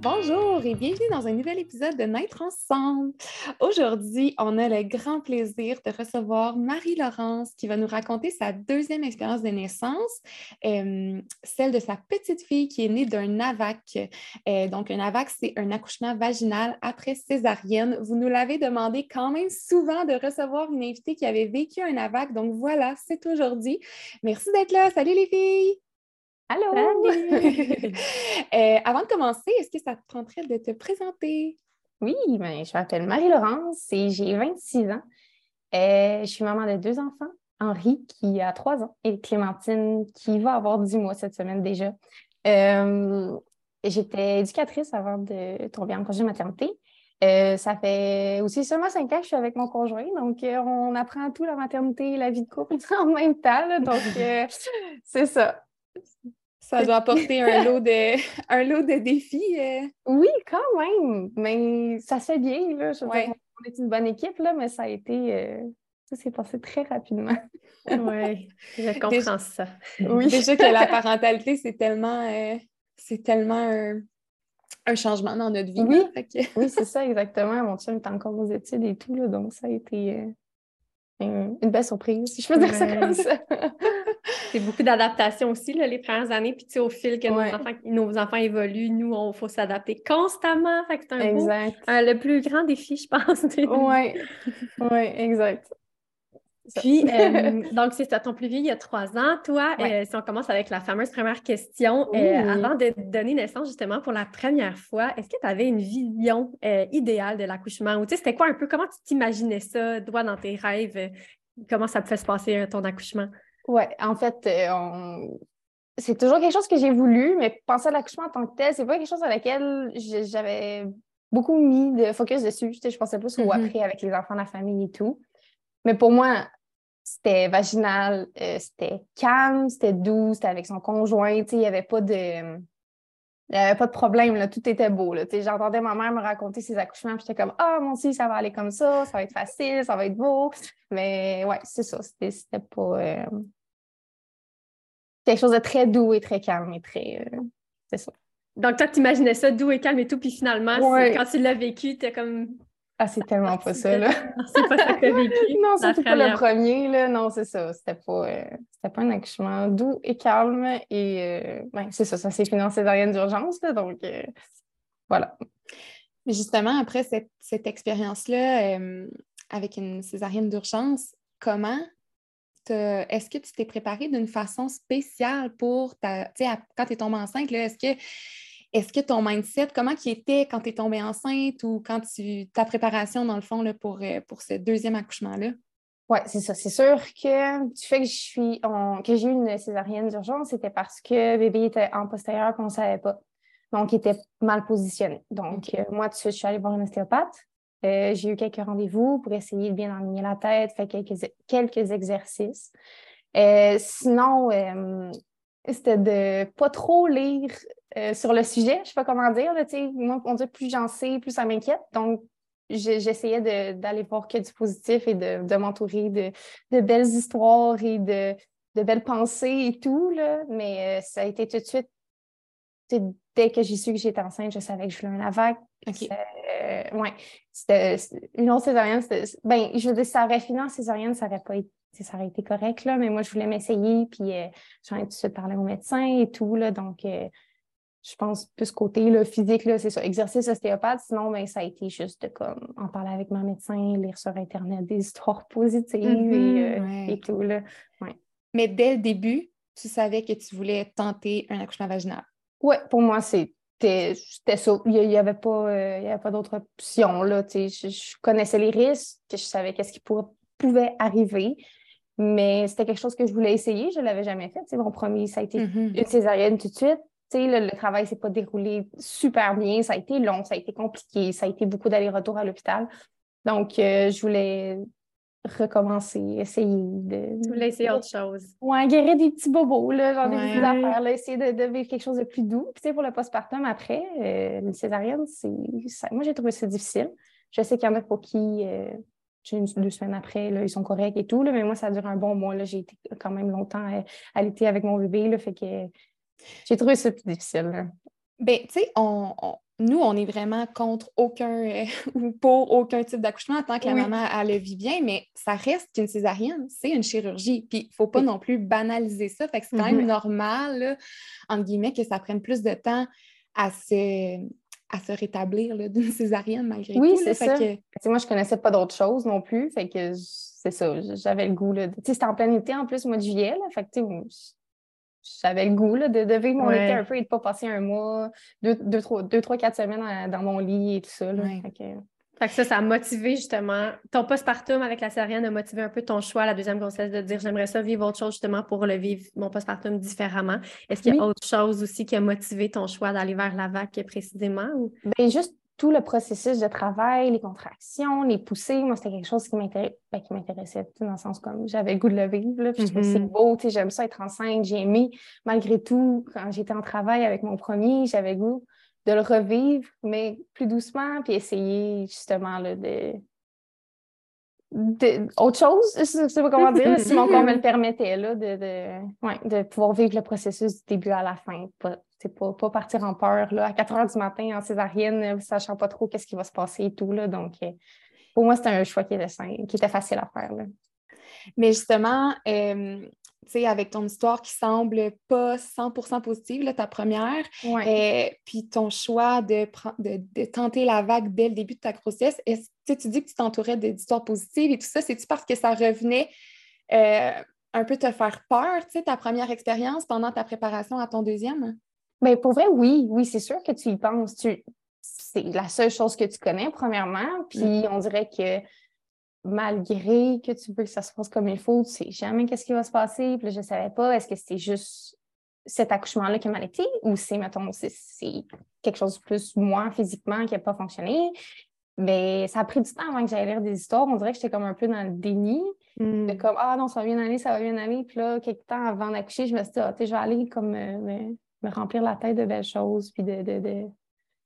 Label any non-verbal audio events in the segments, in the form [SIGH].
Bonjour et bienvenue dans un nouvel épisode de Naître ensemble. Aujourd'hui, on a le grand plaisir de recevoir Marie-Laurence qui va nous raconter sa deuxième expérience de naissance, euh, celle de sa petite fille qui est née d'un NAVAC. Euh, donc, un NAVAC, c'est un accouchement vaginal après césarienne. Vous nous l'avez demandé quand même souvent de recevoir une invitée qui avait vécu un NAVAC. Donc, voilà, c'est aujourd'hui. Merci d'être là. Salut les filles! Allô! [LAUGHS] Euh, avant de commencer, est-ce que ça te tenterait de te présenter? Oui, ben, je m'appelle Marie-Laurence et j'ai 26 ans. Euh, je suis maman de deux enfants, Henri qui a trois ans et Clémentine qui va avoir 10 mois cette semaine déjà. Euh, j'étais éducatrice avant de tomber en congé maternité. ça fait aussi seulement cinq ans que je suis avec mon conjoint, donc on apprend tout la maternité et la vie de couple [LAUGHS] en même temps. donc, c'est ça. Ça doit apporter un [LAUGHS] lot de, [LAUGHS] un lot de défis. Euh. Oui, quand même. Mais ça se fait bien. Là. Je on est une bonne équipe, là, mais ça a été. Euh, ça s'est passé très rapidement. oui, [LAUGHS] je comprends ça. Oui. Déjà que la parentalité, c'est tellement, euh, c'est tellement un, changement dans notre vie. Oui, oui c'est ça, exactement. Mon chum est encore aux études et tout, là, donc ça a été une, belle surprise, si je peux dire ça comme ça. C'est beaucoup d'adaptation aussi, là, les premières années. Puis, au fil que nos, enfants, évoluent, nous, il faut s'adapter constamment. Fait que c'est un beau, le plus grand défi, je pense. Oui, ouais, exact. Puis, euh, [LAUGHS] donc, c'est ça, ton plus vieux, il y a trois ans. Toi, euh, si on commence avec la fameuse première question, euh, avant de donner naissance, justement, pour la première fois, est-ce que tu avais une vision idéale de l'accouchement? Ou tu sais, c'était quoi un peu, comment tu t'imaginais ça, toi, dans tes rêves? comment ça pouvait se passer, ton accouchement? Oui, en fait, c'est toujours quelque chose que j'ai voulu, mais penser à l'accouchement en tant que tel, c'est pas quelque chose à laquelle j'avais beaucoup mis de focus dessus. Je pensais plus au mm-hmm. après avec les enfants, la famille et tout. Mais pour moi, c'était vaginal, euh, c'était calme, c'était doux, c'était avec son conjoint, il n'y avait pas de... Il avait pas de problème, là, tout était beau. J'entendais ma mère me raconter ses accouchements, j'étais comme Ah, mon Dieu, ça va aller comme ça, ça va être facile, ça va être beau. Mais ouais, c'est ça, c'était pas. Euh, quelque chose de très doux et très calme et très. Euh, c'est ça. Donc, toi, tu imaginais ça doux et calme et tout, puis finalement, quand tu l'as vécu, tu es comme ah, c'est tellement pas ça, là. c'est pas ça que tu as vécu. [LAUGHS] non, c'était pas le premier, là. Non, c'est ça. C'était pas, euh, pas un accouchement doux et calme. Et euh, ben, c'est ça, ça s'est fini en césarienne d'urgence, là. Donc, euh, voilà. Mais justement, après cette, cette expérience-là, avec une césarienne d'urgence, comment est-ce que tu t'es préparée d'une façon spéciale pour ta. Tu sais, quand tu es tombée enceinte, est-ce que est-ce que ton mindset, comment qui était quand tu es tombée enceinte ou quand tu ta préparation, dans le fond, là, pour, euh, pour ce deuxième accouchement-là? Oui, c'est ça. C'est sûr que du fait que je suis que j'ai eu une césarienne d'urgence, c'était parce que bébé était en postérieur et on ne savait pas. Donc, il était mal positionné. Donc, euh, moi, tout de suite, je suis allée voir une ostéopathe. Euh, j'ai eu quelques rendez-vous pour essayer de bien aligner la tête, faire quelques, quelques exercices. sinon, c'était de pas trop lire euh, sur le sujet. Je ne sais pas comment dire. Là, moi, on dit plus j'en sais, plus ça m'inquiète. Donc, j'essayais d'aller voir que du positif et de, m'entourer de, belles histoires et de, belles pensées et tout. Là. Mais euh, ça a été tout de suite, dès que j'ai su que j'étais enceinte, je savais que je voulais un AVAC. Euh, ouais. C'était une autre césarienne. Ben, je veux dire, ça aurait fini en césarienne, ça aurait pas été ça aurait été correct, là, mais moi, je voulais m'essayer, puis j'en ai tout de suite parlé au médecin et tout, là, donc je pense plus côté là, physique, là, c'est ça, exercice ostéopathe. Sinon, ben, ça a été juste de comme en parler avec mon médecin, lire sur Internet des histoires positives et, mm-hmm, euh, tout. Là. Mais dès le début, tu savais que tu voulais tenter un accouchement vaginal? Oui, pour moi, c'était ça. Il n'y avait pas, euh, pas d'autre option. Là, je, je, connaissais les risques, je savais qu'est-ce qui pouvait arriver. Mais c'était quelque chose que je voulais essayer. Je ne l'avais jamais fait. mon premier, ça a été mm-hmm. une césarienne tout de suite le, le, travail s'est pas déroulé super bien. Ça a été long, ça a été compliqué, ça a été beaucoup d'aller-retour à l'hôpital. Donc, euh, je voulais recommencer, essayer de. Tu voulais essayer autre chose. Ouais, guérir des petits bobos, là, genre des petites affaires, là, essayer de, vivre quelque chose de plus doux. Puis, tu sais, pour le postpartum après, euh, une césarienne, c'est. Moi, j'ai trouvé ça difficile. Je sais qu'il y en a pour qui. Euh, deux semaines après, là, ils sont corrects et tout, là, mais moi, ça dure un bon mois. J'ai été quand même longtemps à, à l'été avec mon bébé, là, fait que j'ai trouvé ça plus difficile. Ben, tu sais, on, nous, on est vraiment contre aucun euh, [LAUGHS] ou pour aucun type d'accouchement tant que la maman a le vit bien, mais ça reste qu'une césarienne, c'est une chirurgie. Puis il ne faut pas non plus banaliser ça. Fait que c'est quand même mm-hmm. normal, entre guillemets, que ça prenne plus de temps à se, à se rétablir [LAUGHS] d'une césarienne malgré tout. Oui, c'est ça. Que... Moi, je ne connaissais pas d'autre chose non plus. Fait que c'est ça, j'avais le goût. C'était en plein été en plus, au mois de juillet. Fait que j'avais le goût de, de, vivre mon été un peu et de ne pas passer un mois, deux, deux, trois, deux, trois, quatre semaines dans mon lit et tout ça. Fait que... ça, ça a motivé justement ton postpartum avec la césarienne a motivé un peu ton choix, la deuxième grossesse, de dire j'aimerais ça vivre autre chose justement pour le vivre mon postpartum différemment. Est-ce qu'il y a autre chose aussi qui a motivé ton choix d'aller vers la vague précisément? Ou... Ben, juste tout le processus de travail, les contractions, les poussées, moi, c'était quelque chose qui m'intéressait, ben, qui m'intéressait dans le sens comme j'avais le goût de le vivre. Là, puis c'est mm-hmm. beau, j'aime ça être enceinte, j'ai aimé, malgré tout, quand j'étais en travail avec mon premier, j'avais le goût de le revivre, mais plus doucement, puis essayer justement là, de, autre chose, je ne sais pas comment dire, [LAUGHS] si mon corps me le permettait, là, de, de, de pouvoir vivre le processus du début à la fin, c'est pas, pas partir en peur là, à 4 heures du matin en césarienne, euh, sachant pas trop qu'est-ce qui va se passer et tout. Là, donc, euh, pour moi, c'était un choix qui était, qui était facile à faire. Là. Mais justement, euh, sais, avec ton histoire qui semble pas 100% positive, là, ta première, puis ton choix de, de, de, tenter la vague dès le début de ta grossesse, est tu dis que tu t'entourais d'histoires positives et tout ça, c'est-tu parce que ça revenait un peu te faire peur, tu sais, ta première expérience pendant ta préparation à ton deuxième? Bien, pour vrai, oui, oui, c'est sûr que tu y penses. Tu... C'est la seule chose que tu connais, premièrement. Puis mm. on dirait que malgré que tu veux que ça se passe comme il faut, tu sais jamais qu'est-ce qui va se passer. Puis je ne savais pas, est-ce que c'était juste cet accouchement-là qui m'a été ou c'est, mettons, c'est quelque chose de plus moi physiquement qui n'a pas fonctionné. Mais ça a pris du temps avant que j'aille lire des histoires. On dirait que j'étais comme un peu dans le déni. Mm. comme, ah non, ça va bien aller, ça va bien aller. Puis là, quelques temps avant d'accoucher, je me suis dit, ah, je vais aller comme me remplir la tête de belles choses, puis de, de, de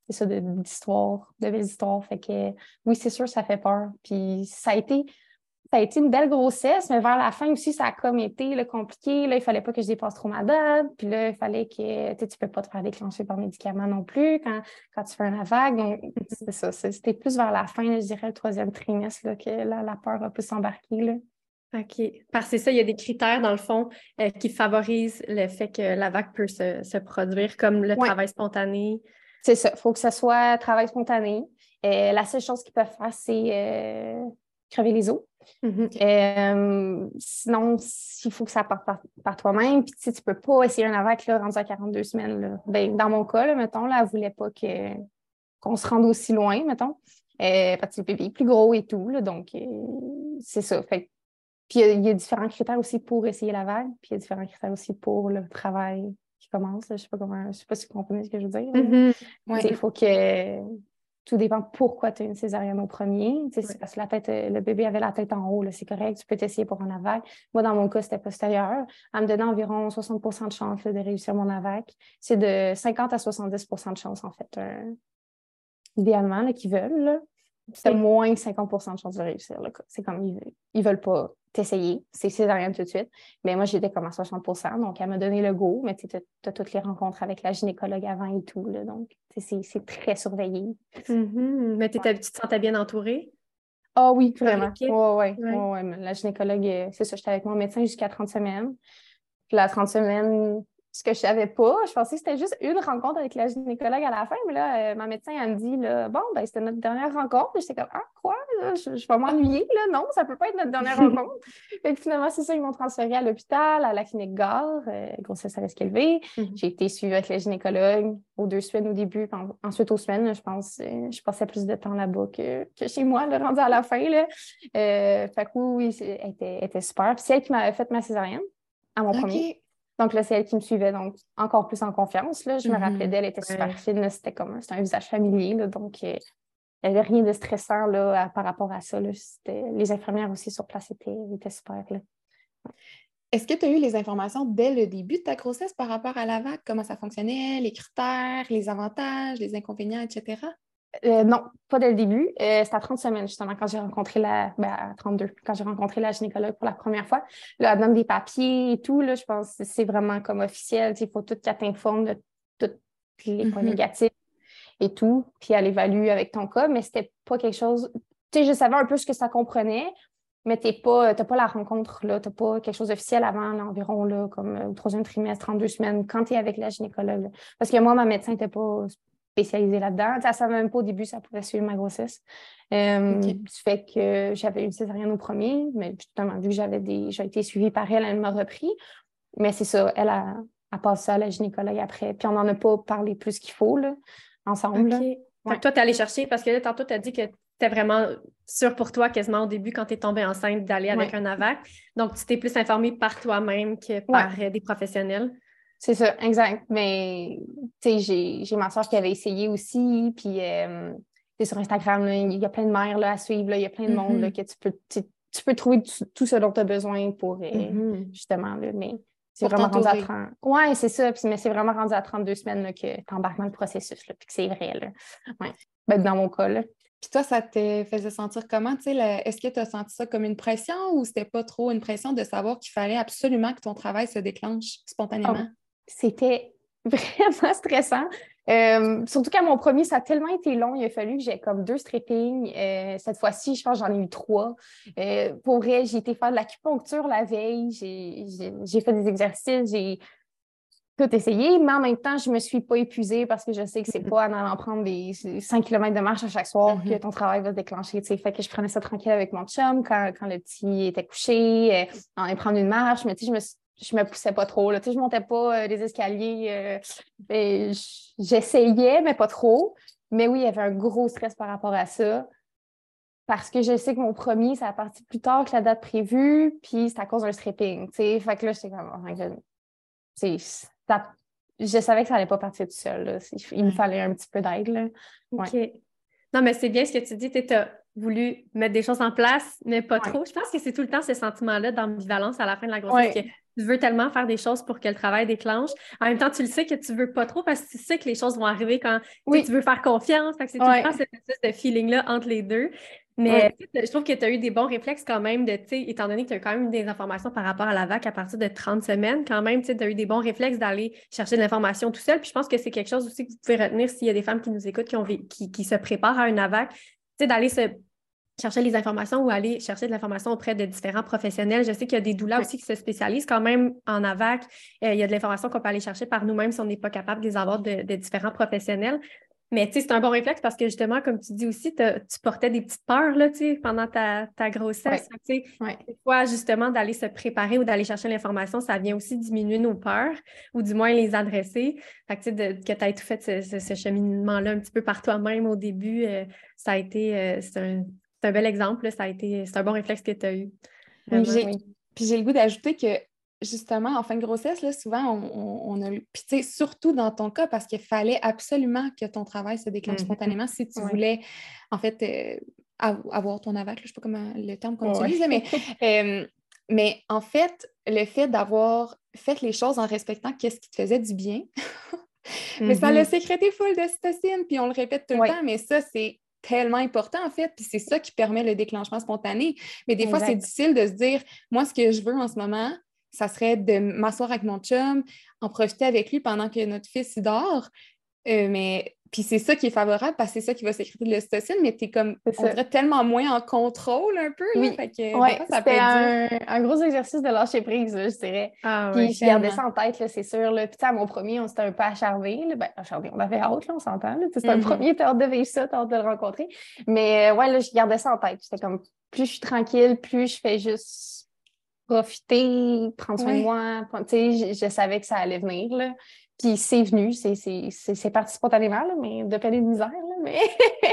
c'est ça, d'histoires, de, belles histoires. Fait que oui, c'est sûr, ça fait peur. Puis ça a été, ça a été une belle grossesse, mais vers la fin aussi, ça a comme été compliqué. Là, il fallait pas que je dépasse trop ma date. Puis là, il fallait que tu ne peux pas te faire déclencher par médicament non plus quand, quand tu fais un vague. Donc, c'est ça. C'était plus vers la fin, je dirais, le troisième trimestre là, que la, la peur a pu s'embarquer. OK. Parce que c'est ça, il y a des critères, dans le fond, euh, qui favorisent le fait que la vague peut se, produire, comme le travail spontané. C'est ça. Il faut que ce soit travail spontané. Euh, la seule chose qu'ils peuvent faire, c'est euh, crever les os. Mm-hmm. sinon, il faut que ça parte par, toi-même. Puis, tu ne peux pas essayer un AVAC là, rendu à 42 semaines. Ben, dans mon cas, mettons, là, elle ne voulait pas qu'on se rende aussi loin, mettons. parce que le bébé est plus gros et tout. donc, c'est ça. Fait puis il y, a différents critères aussi pour essayer la vague, puis il y a différents critères aussi pour le travail commence. Je ne sais pas comment, je sais pas si vous comprenez ce que je veux dire. Mm-hmm. Il faut que tout dépend pourquoi tu as une césarienne au premier. C'est parce que la tête, le bébé avait la tête en haut, c'est correct, tu peux t'essayer pour un AVAC. Moi, dans mon cas, c'était postérieur. Elle me donnait environ 60% de chance de réussir mon AVAC. C'est de 50 à 70% de chance, en fait, euh, idéalement, qu'ils veulent. C'est moins 50% de chance de réussir. C'est comme ils, ne veulent pas t'essayer. C'est césarienne tout de suite. Mais moi, j'étais comme à 60% Donc, elle m'a donné le go. Mais tu as toutes les rencontres avec la gynécologue avant et tout. Là, donc, c'est très surveillé. Mm-hmm. Mais tu te sentais bien entourée? Ah oui, vraiment. Oui, ouais, ouais. La gynécologue, euh, c'est ça, j'étais avec mon médecin jusqu'à 30 semaines. Puis la 30 semaines, ce que je savais pas. Je pensais que c'était juste une rencontre avec la gynécologue à la fin, mais là, euh, ma médecin, elle me dit, là, bon, ben, c'était notre dernière rencontre. J'étais comme, ah, quoi? je, vais m'ennuyer, là. Non, ça peut pas être notre dernière [LAUGHS] rencontre. fait que finalement, c'est ça, ils m'ont transféré à l'hôpital, à la clinique Gare, euh, grossesse à risque élevé. Mm-hmm. J'ai été suivie avec la gynécologue aux deux semaines au début, ensuite aux semaines, je pense, euh, je passais plus de temps là-bas que, chez moi, le rendu à la fin, là. fait que oui, oui, elle était, super. Puis c'est elle qui m'avait fait ma césarienne à mon premier. Donc là, c'est elle qui me suivait, donc encore plus en confiance. Là. Je me rappelais mm-hmm. d'elle, elle était super fine. C'était comme c'était un visage familier. donc, euh, il n'y avait rien de stressant là, par rapport à ça. Les infirmières aussi sur place étaient, étaient super. Est-ce que tu as eu les informations dès le début de ta grossesse par rapport à la vague? Comment ça fonctionnait, les critères, les avantages, les inconvénients, etc.? Euh, non, pas dès le début. Euh, c'était à 30 semaines, justement, quand j'ai rencontré la. Ben, à 32, quand j'ai rencontré la gynécologue pour la première fois. Là, elle donne des papiers et tout. Là, je pense que c'est vraiment comme officiel. Il faut tout qu'elle t'informe de tous les points mm-hmm. négatifs et tout. Puis elle évalue avec ton cas, mais c'était pas quelque chose. Tu sais, je savais un peu ce que ça comprenait, mais tu n'as pas, pas la rencontre, là. Tu n'as pas quelque chose d'officiel avant, environ, là, comme euh, au troisième trimestre, 32 semaines, quand tu es avec la gynécologue. Parce que moi, ma médecin n'était pas spécialisée là-dedans. Elle ne savait même pas au début ça pouvait suivre ma grossesse. Euh, fait que j'avais une césarienne au premier, mais justement, vu que j'avais des, j'ai été suivie par elle, elle m'a repris. Mais c'est ça, elle a, a passé à la gynécologue après. Puis on n'en a pas parlé plus qu'il faut, là, ensemble. toi, tu es allé chercher, parce que là, tantôt, tu as dit que c'était vraiment sûr pour toi quasiment au début quand tu es tombée enceinte d'aller avec un AVAC. Donc, tu t'es plus informée par toi-même que par euh, des professionnels. C'est ça, exact. Mais tu sais, j'ai ma soeur qui avait essayé aussi, puis euh, sur Instagram, il y a plein de mères là, à suivre, il y a plein de monde mm-hmm. que tu peux, tu peux trouver tout, ce dont tu as besoin pour euh, mm-hmm. justement. Là, mais c'est vraiment rendu à 30. Oui, c'est ça. mais c'est vraiment rendu à 32 semaines que tu embarques dans le processus, là, puis que c'est vrai. Là. Ouais. Ben, dans mon cas. Là. Puis toi, ça te faisait sentir comment? Est-ce que tu as senti ça comme une pression ou c'était pas trop une pression de savoir qu'il fallait absolument que ton travail se déclenche spontanément? Ah, c'était [LAUGHS] vraiment stressant. Euh, surtout qu'à mon premier, ça a tellement été long, il a fallu que j'ai comme deux strippings. Euh, cette fois-ci, je pense que j'en ai eu trois. Euh, pour vrai, j'ai été faire de l'acupuncture la veille, j'ai fait des exercices, j'ai tout essayé, mais en même temps, je ne me suis pas épuisée parce que je sais que c'est pas en allant prendre des 5 km de marche à chaque soir que mm-hmm. ton travail va se déclencher. Fait que je prenais ça tranquille avec mon chum quand, quand le petit était couché, en allant prendre une marche, mais je me suis je me poussais pas trop. Là. Tu sais, je montais pas euh, les escaliers. Euh, j'essayais, mais pas trop. Mais oui, il y avait un gros stress par rapport à ça. Parce que je sais que mon premier, ça a parti plus tard que la date prévue, puis c'est à cause d'un stripping. Tu sais, fait que là, j'étais comme, oh je savais que ça allait pas partir tout seul. Il me fallait un petit peu d'aide. OK. Non, mais c'est bien ce que tu dis. Tu voulu mettre des choses en place, mais pas trop. Je pense que c'est tout le temps ce sentiment-là d'ambivalence à la fin de la grossesse. Que tu veux tellement faire des choses pour que le travail déclenche. En même temps, tu le sais que tu veux pas trop parce que tu sais que les choses vont arriver quand tu veux faire confiance. c'est tout le temps cette espèce de feeling-là entre les deux. Mais je trouve que tu as eu des bons réflexes quand même, de, étant donné que tu as quand même des informations par rapport à la vague à partir de 30 semaines, quand même, tu as eu des bons réflexes d'aller chercher de l'information tout seul. Puis je pense que c'est quelque chose aussi que vous pouvez retenir s'il y a des femmes qui nous écoutent, qui, ont, qui, qui se préparent à une AVAC, d'aller se chercher les informations ou aller chercher de l'information auprès de différents professionnels. Je sais qu'il y a des doulas aussi qui se spécialisent quand même en AVAC. Euh, il y a de l'information qu'on peut aller chercher par nous-mêmes si on n'est pas capable de les avoir de, différents professionnels. Mais tu sais, c'est un bon réflexe parce que justement, comme tu dis aussi, tu portais des petites peurs là, pendant ta, grossesse. Ouais. Des fois, justement, d'aller se préparer ou d'aller chercher l'information, ça vient aussi diminuer nos peurs ou du moins les adresser. Fait que, de, que tu aies tout fait ce, cheminement-là un petit peu par toi-même au début, euh, ça a été, euh, c'est un, bel exemple. ça a été, c'est un bon réflexe que tu as eu. Puis j'ai le goût d'ajouter que justement, en fin de grossesse, là, souvent, on, on a. Puis, tu sais, surtout dans ton cas, parce qu'il fallait absolument que ton travail se déclenche mm-hmm. spontanément si tu voulais, en fait, euh, avoir ton avac. Je ne sais pas comment le terme qu'on utilise, mais, [LAUGHS] euh, mais en fait, le fait d'avoir fait les choses en respectant qu'est-ce qui te faisait du bien, [LAUGHS] mais ça l'a mm-hmm. sécrété full d'ocytocine, puis on le répète tout le temps, mais ça, c'est tellement important en fait, puis c'est ça qui permet le déclenchement spontané. Mais des fois, c'est difficile de se dire, moi, ce que je veux en ce moment, ça serait de m'asseoir avec mon chum, en profiter avec lui pendant que notre fils dort. Euh, mais puis c'est ça qui est favorable parce que c'est ça qui va sécréter de l'ocytocine, mais tu es comme on dirait tellement moins en contrôle un peu. oui, c'était un, gros exercice de lâcher prise, je dirais. Ah, puis je gardais ça en tête, c'est sûr. Là. Puis à mon premier, on s'était un peu acharvé. Ben, acharvé, on avait hâte, là, on s'entend. C'était un mm-hmm. premier, tu hâte de vivre ça, tu hâte de le rencontrer. Mais euh, ouais, là, je gardais ça en tête. J'étais comme plus je suis tranquille, plus je fais juste profiter, prendre soin de moi. Je, je, savais que ça allait venir. Là. Puis c'est venu, c'est parti spontanément, là, mais de peine de misère. Là, mais...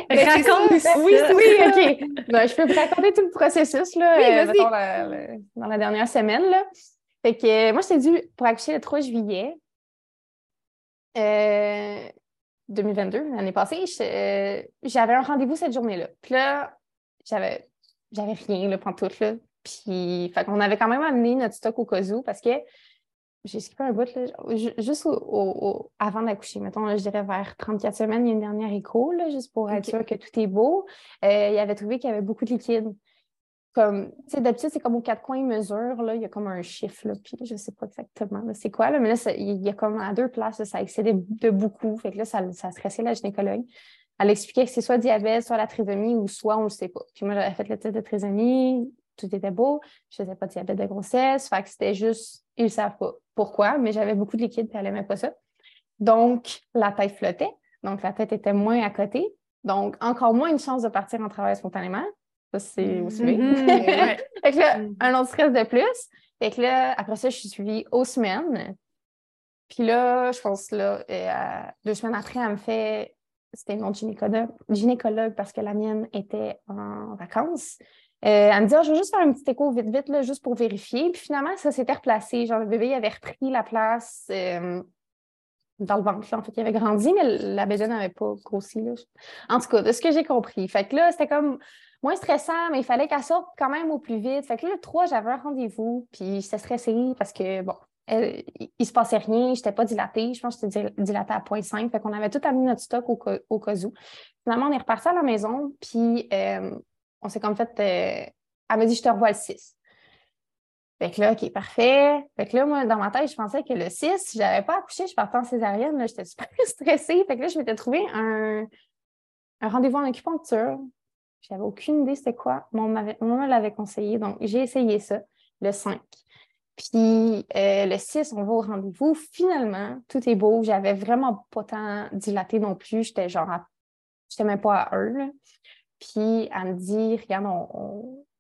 [LAUGHS] Raconte Oui, oui, OK. Ben, je peux vous raconter tout le processus là, euh, dans la dernière semaine. Là. Fait que moi, je t'ai dit pour accoucher le 3 juillet. Euh, 2022, l'année passée, j'avais un rendez-vous cette journée-là. Puis là, j'avais, j'avais rien, tout là. Puis, fait qu'on avait quand même amené notre stock au cas où parce que j'ai skippé un bout, là, juste au, avant d'accoucher, mettons, je dirais vers 34 semaines, il y a une dernière écho, là, juste pour être sûr que tout est beau. Euh, il avait trouvé qu'il y avait beaucoup de liquide. Comme, tu sais, d'habitude, c'est comme aux quatre coins mesure, là, il y a comme un chiffre, là, puis je ne sais pas exactement c'est quoi, là, mais là, il y a comme à deux places, ça excédait de beaucoup. Fait que là, ça, ça stressait la gynécologue. Elle expliquait que c'est soit diabète, soit la trisomie, ou soit on ne le sait pas. Puis moi, j'avais fait le test de trisomie, tout était beau. Je ne faisais pas de diabète de grossesse. Fait que c'était juste, ils ne savent pas pourquoi, mais j'avais beaucoup de liquide et elle n'aimait pas ça. Donc, la tête flottait. Donc, la tête était moins à côté. Donc, encore moins une chance de partir en travail spontanément. Ça, c'est aussi mm-hmm. [LAUGHS] fait que là, mm. un autre stress de plus. Fait que là, après ça, je suis suivie aux semaines. Puis là, je pense là, euh, deux semaines après, elle me fait c'était autre gynécologue, gynécologue parce que la mienne était en vacances. Euh, elle me dit ah, Je vais juste faire un petit écho vite, vite, là, juste pour vérifier. Puis finalement, ça s'était replacé. Genre, le bébé avait repris la place euh, dans le ventre. En fait, il avait grandi, mais la bébé n'avait pas grossi. Là. En tout cas, de ce que j'ai compris. Fait que là, c'était comme moins stressant, mais il fallait qu'elle sorte quand même au plus vite. Fait que là, le 3, j'avais un rendez-vous, puis j'étais stressée parce que, bon, il ne se passait rien, je n'étais pas dilatée. Je pense que j'étais dilatée à 0.5. Fait qu'on avait tout amené notre stock au, cas où. Finalement, on est reparti à la maison, puis euh, on s'est comme fait. Euh, elle m'a dit Je te revois le 6. Fait que là, OK, parfait. Fait que là, moi, dans ma tête, je pensais que le 6, si je n'avais pas accouché, je partais en césarienne. J'étais super [LAUGHS] stressée. Fait que là, je m'étais trouvé un, rendez-vous en acupuncture. J'avais aucune idée c'était quoi. Mon maman l'avait conseillé. Donc, j'ai essayé ça, le 5. Puis euh, le 6, on va au rendez-vous. Finalement, tout est beau. J'avais vraiment pas tant dilaté non plus. J'étais genre, je n'étais même pas à 1. Puis elle me dit, regarde,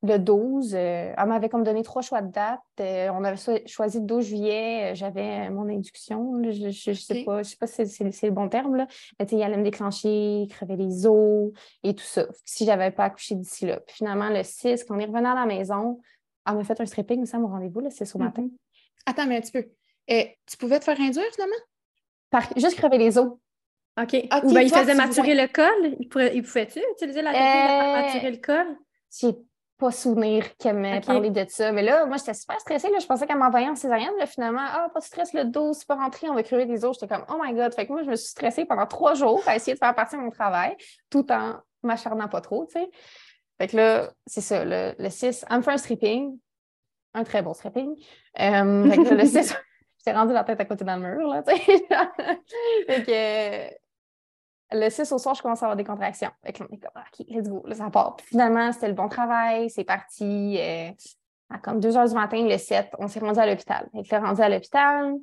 le 12, euh, elle m'avait comme donné trois choix de date. Euh, on avait choisi le 12 juillet, j'avais mon induction. je ne sais pas, je sais pas si c'est le bon terme, là. mais il allait me déclencher, crever les os et tout ça. Si je n'avais pas accouché d'ici là. Puis finalement, le 6, quand on est revenu à la maison, elle m'a fait un stripping, ça, mon rendez-vous, c'est ce matin. Mm-hmm. Attends, mais un petit peu. Euh, tu pouvais te faire induire finalement? Par... Juste crever les os. OK. Ou bien il faisait maturer le col. Il, pouvait-tu utiliser la technique de euh, maturer le col? J'ai pas souvenir qu'elle m'ait parlé de ça. Mais là, moi, j'étais super stressée. Là. Je pensais qu'elle m'envoyait en césarienne. Là, finalement, ah, pas de stress, le dos, c'est pas rentré, on va crever des os. J'étais comme, oh my God. Fait que moi, je me suis stressée pendant trois jours à essayer de faire partie de mon travail tout en m'acharnant pas trop, tu sais. Fait que là, c'est ça, le, 6, elle me fait un stripping un très bon stripping. Euh, le 6, [LAUGHS] j'étais rendue la tête à côté dans le mur. Là, [LAUGHS] fait que, le 6 au soir, je commence à avoir des contractions. Fait que on est comme, OK, let's go, là, ça part. finalement, c'était le bon travail, c'est parti. Euh, à comme 2 heures du matin, le 7, on s'est rendu à l'hôpital. Fait que là, rendu à l'hôpital,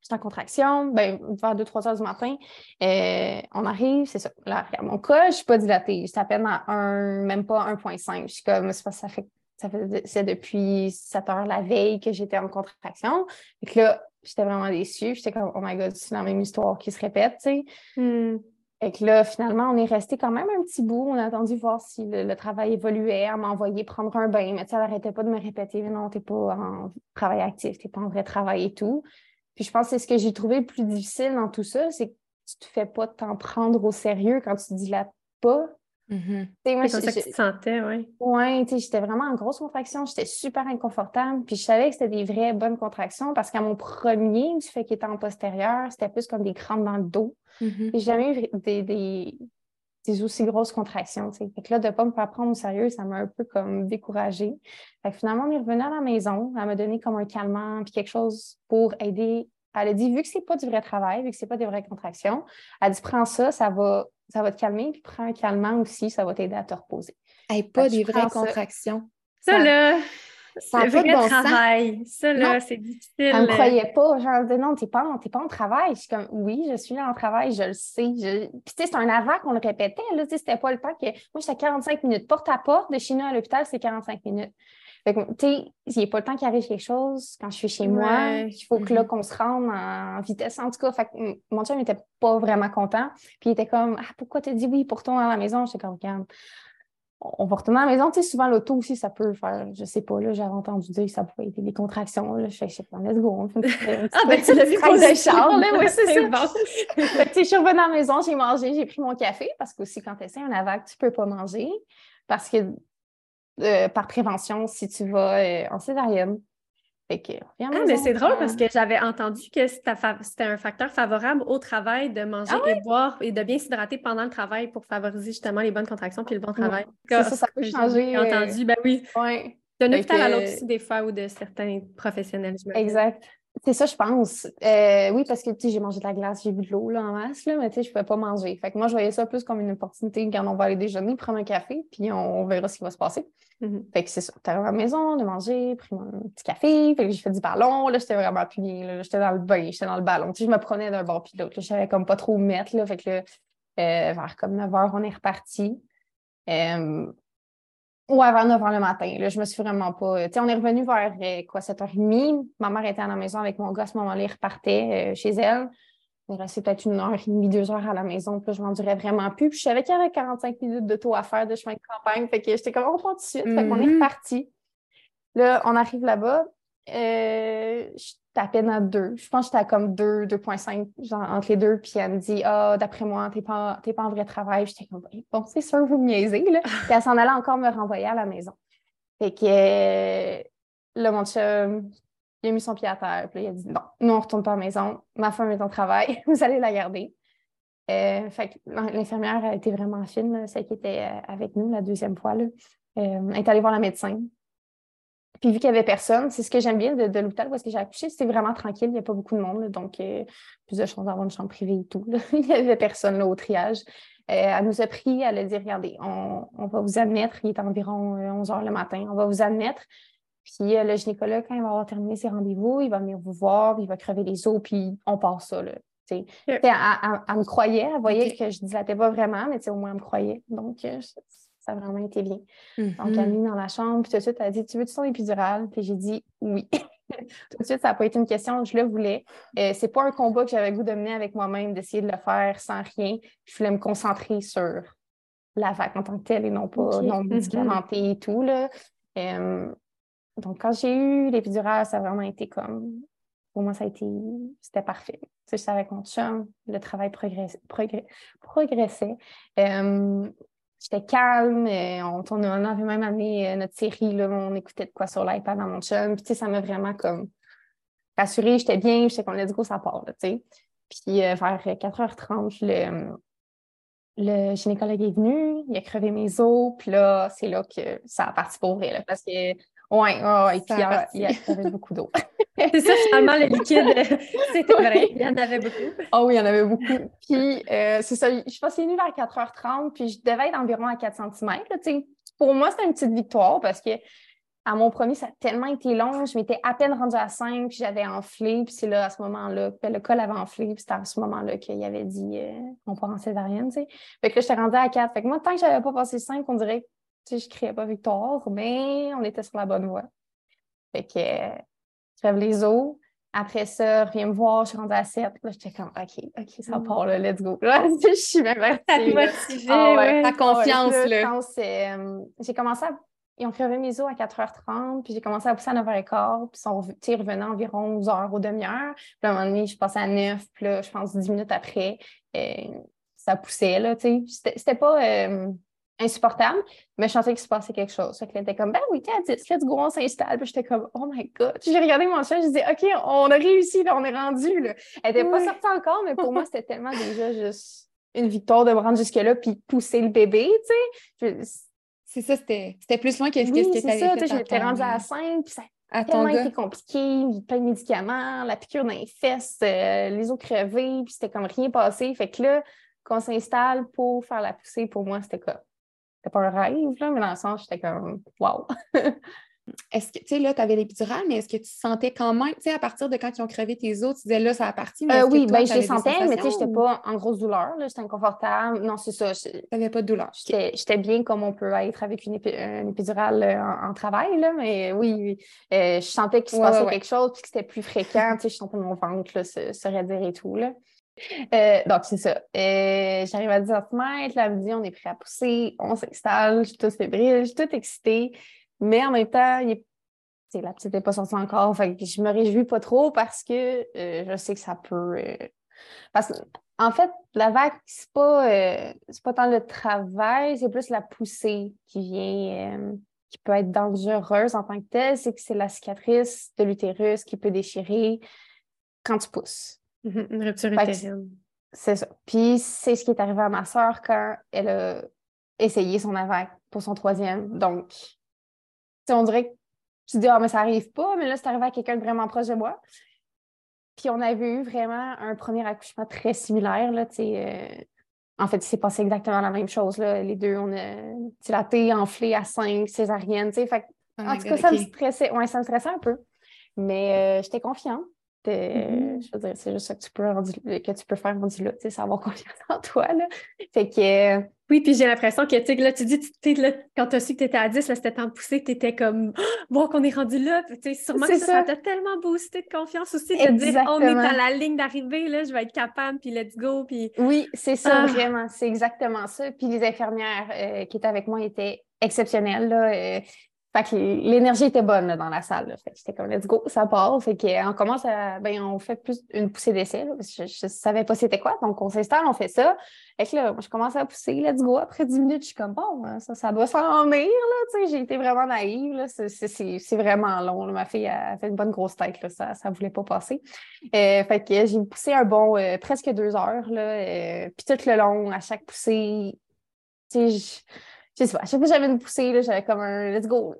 j'étais en contraction, ben, vers 2-3 heures du matin, euh, on arrive, c'est ça. Là, mon cas, je ne suis pas dilatée. J'étais à peine à 1, même pas 1,5. Je suis comme, ça fait ça faisait depuis 7 heures la veille que j'étais en contraction. Et que là, j'étais vraiment déçue. J'étais comme, oh my God, c'est la même histoire qui se répète, tu sais. Hmm. Et que là, finalement, on est resté quand même un petit bout. On a attendu voir si le, travail évoluait. Elle m'a envoyé prendre un bain, mais elle n'arrêtait pas de me répéter, mais non, t'es pas en travail actif, t'es pas en vrai travail et tout. Puis je pense que c'est ce que j'ai trouvé le plus difficile dans tout ça, c'est que tu te fais pas t'en prendre au sérieux quand tu dilates pas. Mm-hmm. C'est comme ça que tu te sentais, oui. Oui, j'étais vraiment en grosse contraction, j'étais super inconfortable. Puis je savais que c'était des vraies bonnes contractions parce qu'à mon premier, du fait qu'il était en postérieur, c'était plus comme des crampes dans le dos. Mm-hmm. J'ai jamais eu des, des, aussi grosses contractions. Fait que là, de ne pas me faire prendre au sérieux, ça m'a un peu comme découragée. Fait que finalement, on est revenu à la maison. Elle m'a donné comme un calmant puis quelque chose pour aider. Elle a dit, vu que ce n'est pas du vrai travail, vu que ce n'est pas des vraies contractions, elle a dit, prends ça, ça va ça va te calmer, puis prends un calmant aussi, ça va t'aider à te reposer. Et pas des vraies contractions. Ça, là, ça le vrai travail. Ça, là, c'est difficile. Elle ne me croyait pas. Genre, elle disait, non, tu n'es pas, pas en travail. Je suis comme, oui, je suis là en travail, je le sais. Je... Puis, tu sais, c'est un avant qu'on le répétait. Là, c'était pas le temps que. Moi, j'étais 45 minutes. Porte à porte de chez nous à l'hôpital, c'est 45 minutes. Fait que, tu sais, il n'y a pas le temps qu'il arrive quelque chose quand je suis chez moi. Il faut que là, mm-hmm. qu'on se rende en vitesse. En tout cas, fait que, mon chum n'était pas vraiment content. Puis il était comme, ah, pourquoi tu dit oui pour toi à la maison? J'étais comme, regarde, on va retourner à la maison. Tu sais, souvent, l'auto aussi, ça peut faire, je sais pas, là, j'avais entendu dire que ça pouvait être des contractions. Là. Je fais, je sais pas, let's go. ah, ben, tu l'as vu pour char, là, oui, c'est ça. Bon. fait que, je suis revenue à la maison, j'ai mangé, j'ai pris mon café, parce que aussi, quand tu essaies un AVAC, tu peux pas manger. Parce que, euh, par prévention, si tu vas euh, en césarienne, ah, mais c'est drôle parce que j'avais entendu que c'était un facteur favorable au travail de manger ah et boire et de bien s'hydrater pendant le travail pour favoriser justement les bonnes contractions puis le bon travail. ça, ça, peut changer. J'ai entendu, ben oui. Ouais. D'un hôpital à l'autre aussi, des fois, ou de certains professionnels. Exact. C'est ça, je pense. Euh, oui, parce que tu sais, j'ai mangé de la glace, j'ai bu de l'eau là, en masse, là, mais tu sais, je ne pouvais pas manger. Fait que moi, je voyais ça plus comme une opportunité quand on va aller déjeuner, prendre un café, puis on, verra ce qui va se passer. Mm-hmm. Fait que c'est ça. T'arrives à la maison, de manger, pris mon petit café, fait que j'ai fait du ballon, là, j'étais vraiment plus bien, j'étais dans le bain, j'étais dans le ballon. Tu sais, je me prenais d'un bord puis l'autre, je savais comme pas trop où mettre, là, fait que là, euh, vers comme 9 h, on est reparti. Euh, ou avant 9 h le matin. Là, je me suis vraiment pas. Tu sais, on est revenu vers euh, quoi, 7h30. Ma mère était à la maison avec mon gars à ce moment-là, il repartait euh, chez elle. Il restait peut-être une heure et demie, deux heures à la maison. Puis là, je m'endurais vraiment plus. Puis je savais qu'il y avait 45 minutes de taux à faire de chemin de campagne. Fait que j'étais comme, on prend tout de suite. Fait qu'on est mm-hmm. reparti. Là, on arrive là-bas. Euh, à peine à deux. Je pense que j'étais à comme 2, 2,5 entre les deux. Puis elle me dit Ah, d'après moi, t'es pas, pas en vrai travail. J'étais comme Bon, c'est sûr, vous me niaisez. Là. [LAUGHS] puis elle s'en allait encore me renvoyer à la maison. Fait que euh, là, mon chum, il a mis son pied à terre. Puis il a dit Non, nous, on retourne pas à la maison. Ma femme est en travail. [LAUGHS] vous allez la garder. Euh, fait que l'infirmière a été vraiment fine, celle qui était euh, avec nous la deuxième fois. Là. elle est allée voir la médecin. Puis vu qu'il n'y avait personne, c'est ce que j'aime bien de, l'hôpital où est-ce que j'ai accouché, c'était vraiment tranquille, il n'y a pas beaucoup de monde, donc euh, plus de chances d'avoir une chambre privée et tout. [LAUGHS] il n'y avait personne là, au triage. Euh, elle nous a pris, elle a dit Regardez, on, va vous admettre, il est environ 11 euh, heures le matin, on va vous admettre. Puis le gynécologue, quand il va avoir terminé ses rendez-vous, il va venir vous voir, il va crever les os, puis on passe ça. Là, elle, me croyait, elle voyait que je ne dilatais pas vraiment, mais au moins elle me croyait. Donc, ça a vraiment été bien. Donc, elle est venue dans la chambre, puis tout de suite, elle a dit Tu veux-tu ton épidural Puis j'ai dit Oui. [LAUGHS] tout de suite, ça n'a pas été une question, je le voulais. Euh, c'est pas un combat que j'avais goût de mener avec moi-même, d'essayer de le faire sans rien. Je voulais me concentrer sur la vague en tant que telle et non pas non mm-hmm. médicamenté et tout. Là. Euh, donc, quand j'ai eu l'épidural, ça a vraiment été comme. Pour moi, ça a été. C'était parfait. Tu sais, j'étais avec mon chum, le travail progressait. progressait. Euh, J'étais calme. On, on, avait même amené euh, notre série. Là, on écoutait de quoi sur l'iPad dans mon chum. Puis, tu sais, ça m'a vraiment comme rassurée. J'étais bien. J'étais comme, let's go, ça part. Tu Puis, euh, vers 4h30, le, le gynécologue est venu. Il a crevé mes os. Puis là, c'est là que ça a parti pour vrai. Parce que oui, ouais, puis il y, avait beaucoup d'eau. [LAUGHS] c'est ça, [LAUGHS] finalement, le liquide, [LAUGHS] c'était vrai, il y en avait beaucoup. Ah oui, il y en avait beaucoup. Puis, euh, c'est ça, je pense qu'il est venu vers 4h30, puis je devais être environ à 4 cm. pour moi, c'était une petite victoire parce que à mon premier, ça a tellement été long. Je m'étais à peine rendue à 5, puis j'avais enflé. Puis c'est là, à ce moment-là, que le col avait enflé. Puis c'était à ce moment-là qu'il avait dit euh, on part en césarienne, tu sais. Fait que là, j'étais rendue à 4. Fait que moi, tant que j'avais pas passé 5, on dirait je ne criais pas victoire, mais on était sur la bonne voie. Fait que je rêve les os. Après ça, viens me voir, je suis rendue à 7. Là, j'étais comme, OK, OK, ça mm. part, là, let's go. [LAUGHS] je suis même motivée. motivée, ah Ta confiance, là. Euh, j'ai commencé à... Ils ont crevé mes os à 4h30, puis j'ai commencé à pousser à 9h15, puis ils revenaient environ 11h au demi-heure. Puis à un moment donné, je passais à 9, puis là, je pense 10 minutes après, euh, ça poussait, là, tu sais. C'était pas... Euh, insupportable, mais je sentais qu'il se passait quelque chose. Fait était comme, ben oui, t'es à 10, let's go, on s'installe. Puis j'étais comme, oh my God. J'ai regardé mon chat, je disais, OK, on a réussi, là, on est rendu. Là. Elle n'était pas sortie encore, mais pour moi, c'était tellement déjà juste une victoire de me rendre jusque-là puis pousser le bébé, tu sais. C'est ça, c'était plus loin que ce oui, que tu avais ça, fait. J'étais rendue à 5, puis ça a tellement été compliqué, plein de médicaments, la piqûre dans les fesses, euh, les os crevés, puis c'était comme rien passé. Fait que là, qu'on s'installe pour faire la poussée, pour moi, c'était quoi? C'était pas un rêve, là, mais dans le sens, j'étais comme wow. [LAUGHS] est-ce que, tu sais, là, tu avais l'épidural, mais est-ce que tu sentais quand même, tu sais, à partir de quand ils ont crevé tes os, tu disais là, ça a parti? Mais euh, oui, bien, je les sentais, mais tu sais, j'étais pas en grosse douleur, là, j'étais inconfortable. Non, c'est ça. Tu n'avais pas de douleur. J'étais bien comme on peut être avec une, épidurale euh, en, travail, là, mais oui, euh, je sentais qu'il se passait quelque chose, puis que c'était plus fréquent, tu sais, je sentais mon ventre là, se, se et tout, là. Euh, donc, c'est ça. Euh, j'arrive à 10 cm, là, me dit on est prêt à pousser, on s'installe, je suis toute fébrile, je suis toute excitée. Mais en même temps, la petite n'est pas sortie encore. Fait que je me réjouis pas trop parce que euh, je sais que ça peut. Parce en fait, la vague, c'est pas, pas tant le travail, c'est plus la poussée qui vient, qui peut être dangereuse en tant que telle. C'est que c'est la cicatrice de l'utérus qui peut déchirer quand tu pousses. Mhm, une rupture utérine. C'est ça. Puis c'est ce qui est arrivé à ma soeur quand elle a essayé son AVAC pour son troisième. Donc, on dirait que tu dis, ah, mais ça arrive pas, mais là, c'est arrivé à quelqu'un de vraiment proche de moi. Puis on avait eu vraiment un premier accouchement très similaire. Là, euh, en fait, il s'est passé exactement la même chose. Là. Les deux, on a dilaté, enflé à 5, césarienne. Fait, oh en tout cas, ça me stressait. Ouais, ça me stressait un peu. Mais euh, j'étais confiante. Mm-hmm. Je veux dire, c'est juste ça que tu peux, que tu peux faire rendu là, tu sais, avoir [LAUGHS] confiance en toi. Là. Fait que. Oui, puis j'ai l'impression que, tu sais, là, tu dis, là, quand tu as su que tu étais à 10, là, c'était temps poussé, tu étais comme, [GASPS] bon, qu'on est rendu là. Tu sais, sûrement que ça t'a tellement boosté de confiance aussi de dire, on est à la ligne d'arrivée, là, je vais être capable, puis let's go. Puis... Oui, c'est ça, ah. vraiment. C'est exactement ça. Puis les infirmières euh, qui étaient avec moi étaient exceptionnelles. Là. Euh, fait que l'énergie était bonne dans la salle. Fait j'étais comme let's go, ça part. Fait qu'on commence à. Ben, on fait plus une poussée d'essai. Je, ne savais pas c'était quoi. Donc on s'installe, on fait ça. Et là, je commence à pousser, let's go. Après 10 minutes, je suis comme bon, hein, ça, ça doit s'en venir. J'ai été vraiment naïve. C'est vraiment long. Ma fille a fait une bonne grosse tête. Là. Ça ne voulait pas passer. Euh, fait que j'ai poussé un bon euh, presque deux heures. Euh, puis tout le long, à chaque poussée, tu sais, je sais pas, à chaque fois que j'avais une poussée, j'avais comme un let's go,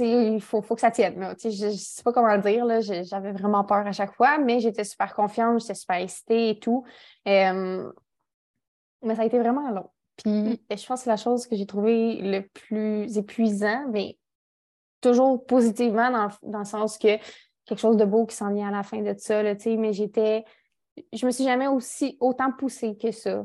il faut, faut que ça tienne. Là. Je, je sais pas comment le dire, j'avais vraiment peur à chaque fois, mais j'étais super confiante, j'étais super excitée et tout. mais ça a été vraiment long. Puis mm. je pense que c'est la chose que j'ai trouvé le plus épuisant, mais toujours positivement dans, dans, le sens que quelque chose de beau qui s'en vient à la fin de ça, là, mais j'étais, je me suis jamais aussi autant poussée que ça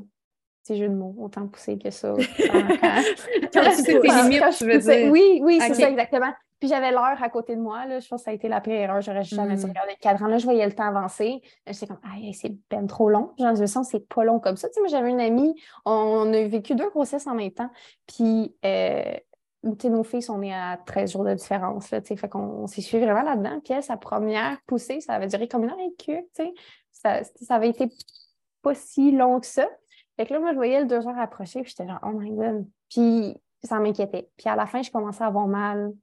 petit jeu de mots, autant poussé que ça. [LAUGHS] quand, tu limites, je veux dire. Oui, oui, c'est ça, exactement. Puis j'avais l'heure à côté de moi. Là. Je pense que ça a été la pire erreur. J'aurais jamais mm. regardé le cadran. Là, je voyais le temps avancer. J'étais comme, aïe, c'est ben trop long. Genre, je sens c'est pas long comme ça. Tu sais, moi, j'avais une amie, on a vécu deux grossesses en même temps. Puis, euh, nos filles sont nées à 13 jours de différence. Là, fait qu'on s'est suivi vraiment là-dedans. Puis elle, sa première poussée, ça avait duré comme une heure et queue. Ça, ça avait été pas si long que ça. Fait que là, moi, je voyais le deux heures approcher, puis j'étais genre, oh my god. Puis ça m'inquiétait. Puis à la fin, je commençais à avoir mal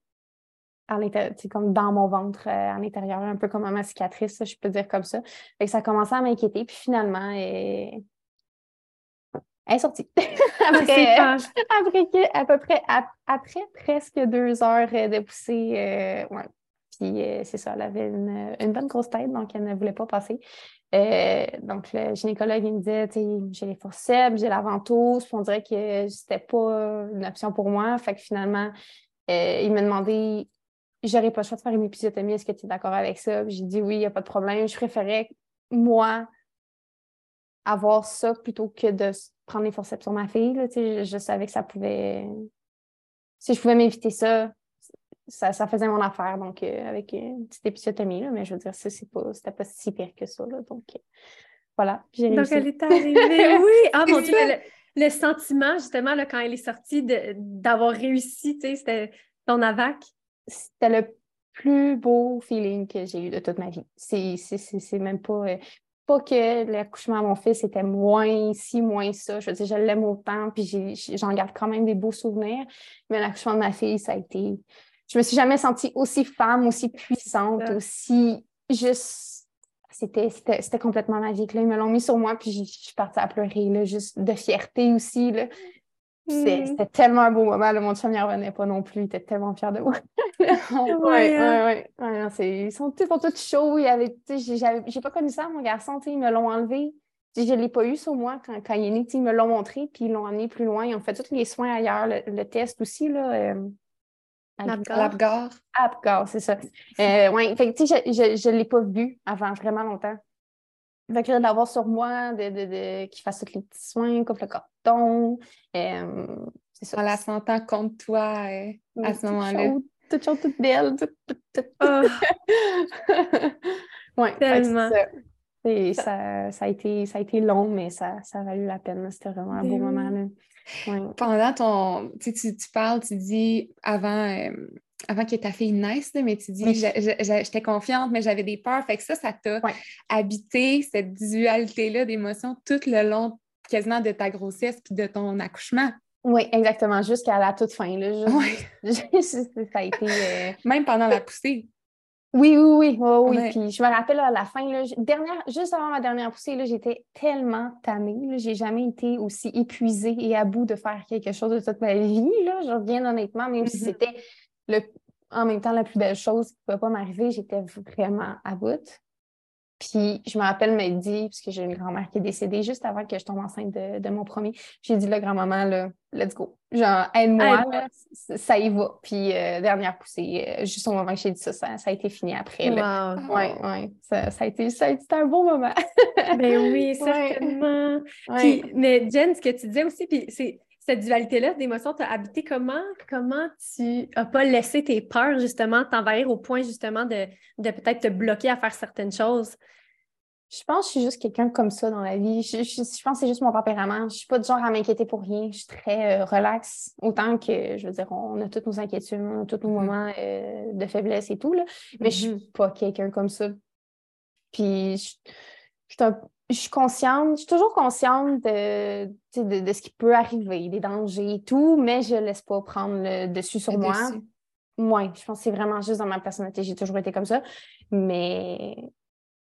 à l'intérieur, comme dans mon ventre, euh, à l'intérieur, un peu comme ma cicatrice, je peux dire comme ça. Fait que ça commençait à m'inquiéter, puis finalement, elle, est sortie. [LAUGHS] après, après, à peu près, après presque deux heures de poussée, euh, ouais. Puis euh, c'est ça, elle avait une, une, bonne grosse tête, donc elle ne voulait pas passer. Euh, donc, le gynécologue, il me disait, j'ai les forceps, j'ai la ventouse, puis on dirait que c'était pas une option pour moi. Fait que finalement, euh, il m'a demandé, j'aurais pas le choix de faire une épisiotomie, est-ce que tu es d'accord avec ça? J'ai dit oui, il n'y a pas de problème. Je préférais, moi, avoir ça plutôt que de prendre les forceps sur ma fille. je, je savais que ça pouvait. Si je pouvais m'éviter ça, ça, faisait mon affaire, donc euh, avec une petite épisiotomie, mais je veux dire, ça, c'est pas, c'était pas si pire que ça. donc euh, voilà. Donc elle est arrivée, [LAUGHS] oui! Ah mon Dieu, [LAUGHS] le, sentiment, justement, là, quand elle est sortie d'avoir réussi, tu sais, c'était ton AVAC? C'était le plus beau feeling que j'ai eu de toute ma vie. C'est même pas. Euh, pas que l'accouchement à mon fils était moins si moins ça. Je veux dire, je l'aime autant, puis j'en garde quand même des beaux souvenirs. Mais l'accouchement de ma fille, ça a été je me suis jamais sentie aussi femme, aussi puissante, aussi juste. C'était, c'était, complètement magique. Là. Ils me l'ont mis sur moi, puis je suis partie à pleurer, là, juste de fierté aussi. Là. Hmm. C'était tellement un beau moment. Mon chum n'y revenait pas non plus. Il était tellement fier de moi. oui, oui, oui. Ils sont, tous, tous chauds. J'ai pas connu ça, mon garçon. Ils me l'ont enlevé. Je ne l'ai pas eu sur moi quand, quand il est né. Ils me l'ont montré, puis ils l'ont amené plus loin. Ils ont fait tous les soins ailleurs. Le, test aussi. Là, euh, L'Apgar. Apgar, c'est ça. Euh, ouais, fait tu sais, je ne l'ai pas vu avant vraiment longtemps. Fait que d'avoir sur moi, de, de, de qu'il fasse tous les petits soins, comme le carton. Euh, c'est ça. En la sentant contre toi euh, à ce moment-là. Toute chose, toute belle. Toute, toute, toute. Oh. [LAUGHS] ouais, Tellement. Ça... Ça, a été, ça a été long, mais ça, ça a valu la peine. C'était vraiment un beau ben moment. Pendant ton. Tu, tu, parles, tu dis avant. Euh, avant que ta fille naisse, mais tu dis, j'étais confiante, mais j'avais des peurs. Fait que ça, ça t'a habité cette dualité-là d'émotions tout le long quasiment de ta grossesse puis de ton accouchement? Oui, exactement, jusqu'à la toute fin. Là, [LAUGHS] ça a été. Euh, Même pendant la poussée. Oui, oui, oui, oui, Puis je me rappelle à la fin, là, dernière, juste avant ma dernière poussée, j'étais tellement tannée. J'ai jamais été aussi épuisée et à bout de faire quelque chose de toute ma vie. Là. Je reviens honnêtement, même si mm-hmm. c'était le, en même temps la plus belle chose qui ne pouvait pas m'arriver, j'étais vraiment à bout. Puis je me rappelle me dit, puisque j'ai une grand-mère qui est décédée juste avant que je tombe enceinte de, mon premier, j'ai dit là, grand-maman, là, let's go. Genre, aide-moi, ça y va. Puis euh, dernière poussée, euh, juste au moment que j'ai dit ça, ça, a été fini après. Là. Ouais, ouais. Ça, a été, ça a été un bon moment. ben oui, [LAUGHS] certainement. mais Jen, ce que tu disais aussi, puis c'est cette dualité-là d'émotions t'a habité comment? Comment tu n'as pas laissé tes peurs, justement, t'envahir au point, justement, de, peut-être te bloquer à faire certaines choses? Je pense que je suis juste quelqu'un comme ça dans la vie. Je, pense que c'est juste mon tempérament. Je ne suis pas du genre à m'inquiéter pour rien. Je suis très euh, relax. Autant que, je veux dire, on a toutes nos inquiétudes, on a tous nos mm-hmm. moments euh, de faiblesse et tout. Là. Mais je ne suis mm-hmm. pas quelqu'un comme ça. Puis, je, je suis un, je suis consciente, je suis toujours consciente de, de, ce qui peut arriver, des dangers et tout, mais je ne laisse pas prendre le dessus sur moi. Moi, je pense que c'est vraiment juste dans ma personnalité, j'ai toujours été comme ça. Mais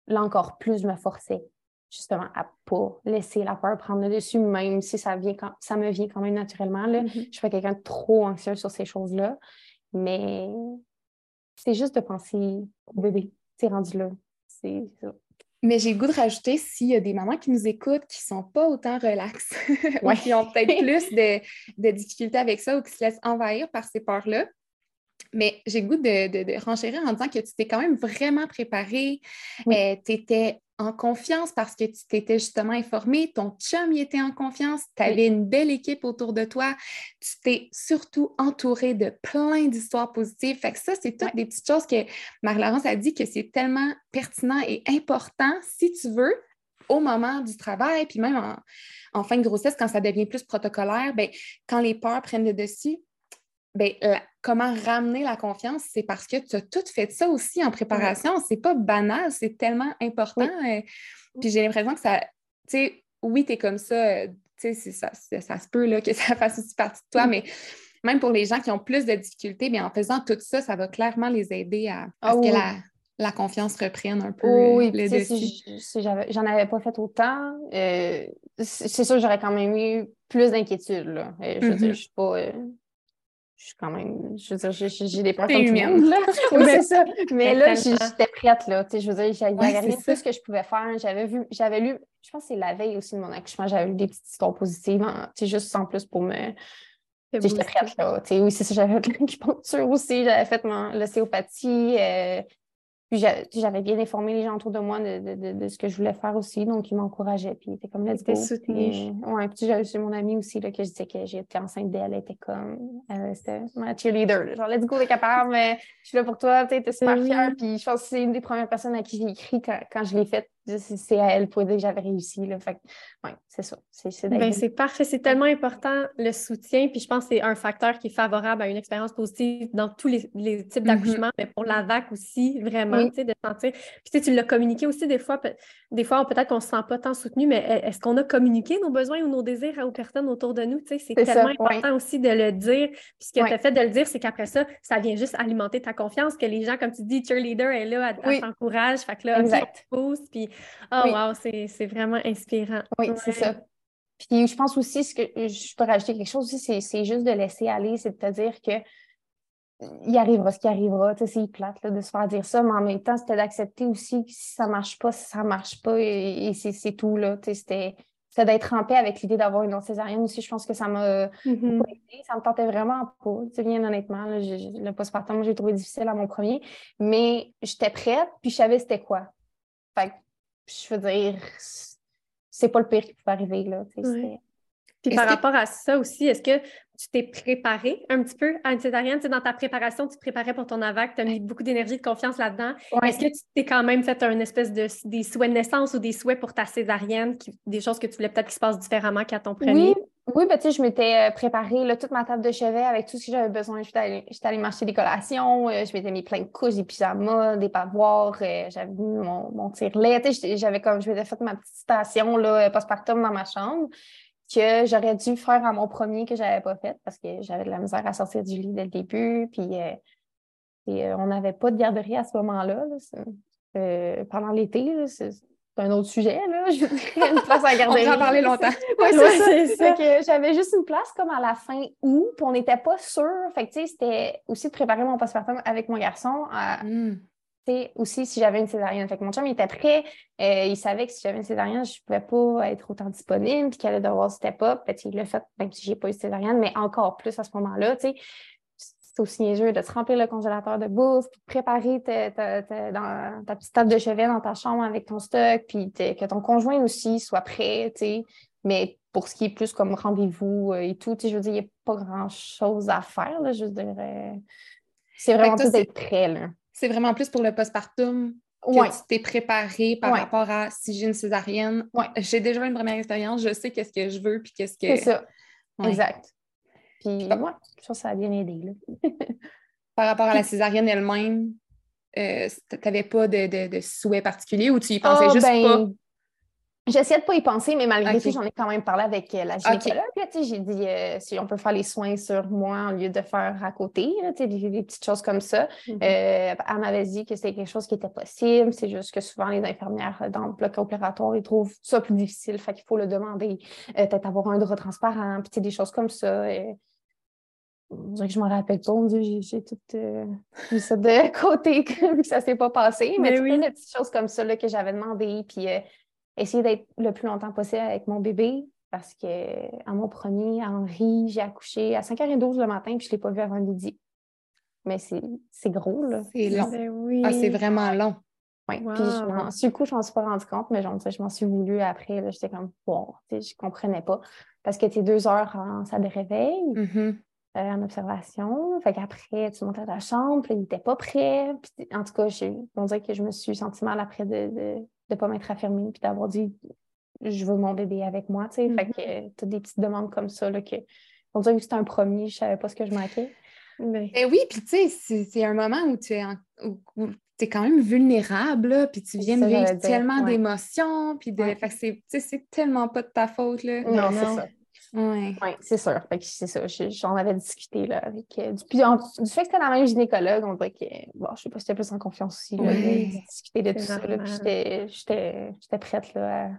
là encore plus, je me forçais justement à ne pas laisser la peur prendre le dessus, même si ça, vient quand, ça me vient quand même naturellement. Là. Mm-hmm. Je suis pas quelqu'un de trop anxieux sur ces choses-là. Mais c'est juste de penser au bébé. C'est rendu là. C'est ça. Mais j'ai le goût de rajouter s'il y a des mamans qui nous écoutent qui ne sont pas autant relax, [LAUGHS] ou qui ont peut-être [LAUGHS] plus de, difficultés avec ça ou qui se laissent envahir par ces peurs-là. Mais j'ai le goût de, de, renchérir en disant que tu t'es quand même vraiment préparée. Euh, tu étais en confiance parce que tu t'étais justement informé, ton chum y était en confiance, tu avais une belle équipe autour de toi, tu t'es surtout entouré de plein d'histoires positives. Fait que ça, c'est toutes des petites choses que Marie-Laurence a dit que c'est tellement pertinent et important si tu veux au moment du travail, puis même en, fin de grossesse, quand ça devient plus protocolaire, bien, quand les peurs prennent le dessus, bien, comment ramener la confiance, c'est parce que tu as tout fait ça aussi en préparation. C'est pas banal, c'est tellement important. Euh, puis j'ai l'impression que ça, tu sais, oui, tu es comme ça, euh, tu sais, ça, ça, se peut là, que [LAUGHS] ça fasse aussi partie de toi, mais même pour les gens qui ont plus de difficultés, bien, en faisant tout ça, ça va clairement les aider à, à ce que la, la, confiance reprenne un peu oui, le dessus. Si, j'en avais pas fait autant, euh, c'est sûr j'aurais quand même eu plus d'inquiétude. Je veux dire, mm-hmm. je suis pas je suis quand même, je veux dire, j'ai des le monde, [LAUGHS] là. oui, c'est ça. Mais là, j'étais prête, là. Tu sais, je veux dire, j'avais ouais, tout ce que je pouvais faire. J'avais vu, j'avais lu, je pense que c'est la veille aussi de mon accouchement, j'avais lu des petites histoires positives, hein, tu sais, juste sans plus pour me... J'étais prête, là. Tu sais, oui, c'est ça, j'avais fait l'acupuncture [LAUGHS] aussi, j'avais fait l'ostéopathie, euh, puis j'avais bien informé les gens autour de moi de, ce que je voulais faire aussi. Donc, ils m'encourageaient. Puis, ils étaient comme, let's go. Puis, ouais, puis j'avais mon amie aussi là, que je disais que j'étais enceinte d'elle. Elle était comme, euh, c'était ma cheerleader. Genre, let's go, t'es capable, mais je suis là pour toi. Tu es super fière. Puis, je pense que c'est une des premières personnes à qui j'ai écrit quand, quand je l'ai faite c'est à elle pour dire que j'avais réussi. Là. Fait ouais, c'est ça. C'est ben, parfait. C'est tellement important le soutien. Puis je pense que c'est un facteur qui est favorable à une expérience positive dans tous les, les types mm-hmm. d'accouchement, mais pour la VAC aussi, vraiment, tu sais, de sentir. Puis tu l'as communiqué aussi des fois. Des fois, peut-être qu'on ne se sent pas tant soutenu, mais est-ce qu'on a communiqué nos besoins ou nos désirs aux personnes autour de nous? Tu sais, c'est tellement important aussi de le dire. Puis ce que tu as fait de le dire, c'est qu'après ça, ça vient juste alimenter ta confiance, que les gens, comme tu dis, cheerleader est là, à t'encourage. Fait que là, exact. puis Oh, wow, c'est vraiment inspirant. Oui, c'est ça. Puis je pense aussi, ce que je peux rajouter quelque chose aussi, c'est juste de laisser aller, c'est de te dire que il arrivera ce qui arrivera. C'est plate là, de se faire dire ça, mais en même temps, c'était d'accepter aussi que si ça ne marche pas, si ça ne marche pas, et, c'est tout. C'était d'être en paix avec l'idée d'avoir une autre césarienne aussi. Je pense que ça m'a mm-hmm. Ça me tentait vraiment pas. Bien honnêtement, là, le postpartum, j'ai trouvé difficile à mon premier, mais j'étais prête, puis je savais c'était quoi. Fait je veux dire, c'est pas le pire qui peut arriver. Là, Puis par rapport à ça aussi, est-ce que tu t'es préparé un petit peu à une césarienne? Tu dans ta préparation, tu te préparais pour ton AVAC, tu as mis beaucoup d'énergie, de confiance là-dedans. Est-ce que tu t'es quand même fait un espèce de des souhaits de naissance ou des souhaits pour ta césarienne, des choses que tu voulais peut-être qui se passent différemment qu'à ton premier? Oui, oui ben, je m'étais euh, préparée là, toute ma table de chevet avec tout ce que j'avais besoin. J'étais allée, m'acheter des collations, euh, je m'étais mis plein de couches, des pyjamas, des pavoirs, euh, j'avais mis mon, mon tire-lait. J'avais comme, je m'étais fait ma petite station postpartum dans ma chambre que j'aurais dû faire à mon premier que je n'avais pas fait parce que j'avais de la misère à sortir du lit dès le début. Puis euh, on n'avait pas de garderie à ce moment-là. Euh, pendant l'été, c'est un autre sujet. Là. [LAUGHS] Je une place à la garderie. on en parler longtemps. [LAUGHS] oui, c'est ça. j'avais juste une place comme à la fin août, puis on n'était pas sûr. Fait que c'était aussi de préparer mon postpartum avec mon garçon. À, hmm aussi si j'avais une césarienne. Fait que mon chum, il était prêt. Euh, il savait que si j'avais une césarienne, je ne pouvais pas être autant disponible, puis qu'il allait devoir step up. il l'a fait, même si je n'ai pas eu de césarienne, mais encore plus à ce moment-là. C'est aussi niaiseux de te remplir le congélateur de bouffe, puis de préparer ta, dans, ta petite table de chevet dans ta chambre avec ton stock, puis que ton conjoint aussi soit prêt. Mais pour ce qui est plus comme rendez-vous euh, et tout, je veux dire, il n'y a pas grand-chose à faire. Là, je. C'est vraiment plus d'être prêt. Là c'est vraiment plus pour le postpartum que tu t'es préparé par rapport à si j'ai une césarienne. Ouais. J'ai déjà une première expérience, je sais qu'est-ce que je veux puis qu'est-ce que. C'est ça. Exact. Puis moi, je trouve que ça a bien aidé. [LAUGHS] par rapport à la césarienne elle-même, euh, tu n'avais pas de, de, souhait particulier ou tu y pensais ah, juste ben, pas? J'essaie de pas y penser, mais malgré tout, j'en ai quand même parlé avec euh, la gynécologue. J'ai dit euh, si on peut faire les soins sur moi en lieu de faire à côté, des, des, petites choses comme ça. Euh, elle m'avait dit que c'était quelque chose qui était possible. C'est juste que souvent, les infirmières dans le bloc opératoire, ils trouvent ça plus difficile. Fait qu'il faut le demander, peut-être avoir un drap transparent, puis des choses comme ça. Et... Que je m'en rappelle pas. J'ai tout mis ça de [LAUGHS] côté, vu que ça s'est pas passé. Mais, mais des petites choses comme ça là, que j'avais demandé. Puis essayer d'être le plus longtemps possible avec mon bébé parce que à mon premier, Henri, j'ai accouché à 5h12 le matin puis je ne l'ai pas vu avant midi. Mais c'est gros, là. C'est long. Ben ah, c'est vraiment long. Oui. Puis je sur le coup, je m'en suis pas rendu compte, mais genre, je m'en suis voulu après. J'étais comme, bon, je ne comprenais pas. Parce que tu es deux heures en salle de réveil, mm-hmm. Euh, en observation. Fait qu'après, tu montes à ta chambre, puis il n'était pas prêt. en tout cas, on dirait que je me suis sentie mal après de de ne pas m'être affirmée puis d'avoir dit je veux mon bébé avec moi. Tu sais. Fait que tu as des petites demandes comme ça. Là, que, on dirait que c'était un premier, je ne savais pas ce que je manquais. Mais... Ben oui, puis tu sais, c'est un moment où tu es, es quand même vulnérable, puis tu viens de vivre tellement d'émotions, puis de... c'est tellement pas de ta faute. Là. Non, c'est ça. Oui, ouais, c'est sûr. c'est ça. J'en avais discuté là, avec. Euh, du, du, fait que c'était la même gynécologue, on dirait que. Bon, je sais pas si j'étais plus en confiance aussi. Là, de discuter de tout ça. J'étais prête là,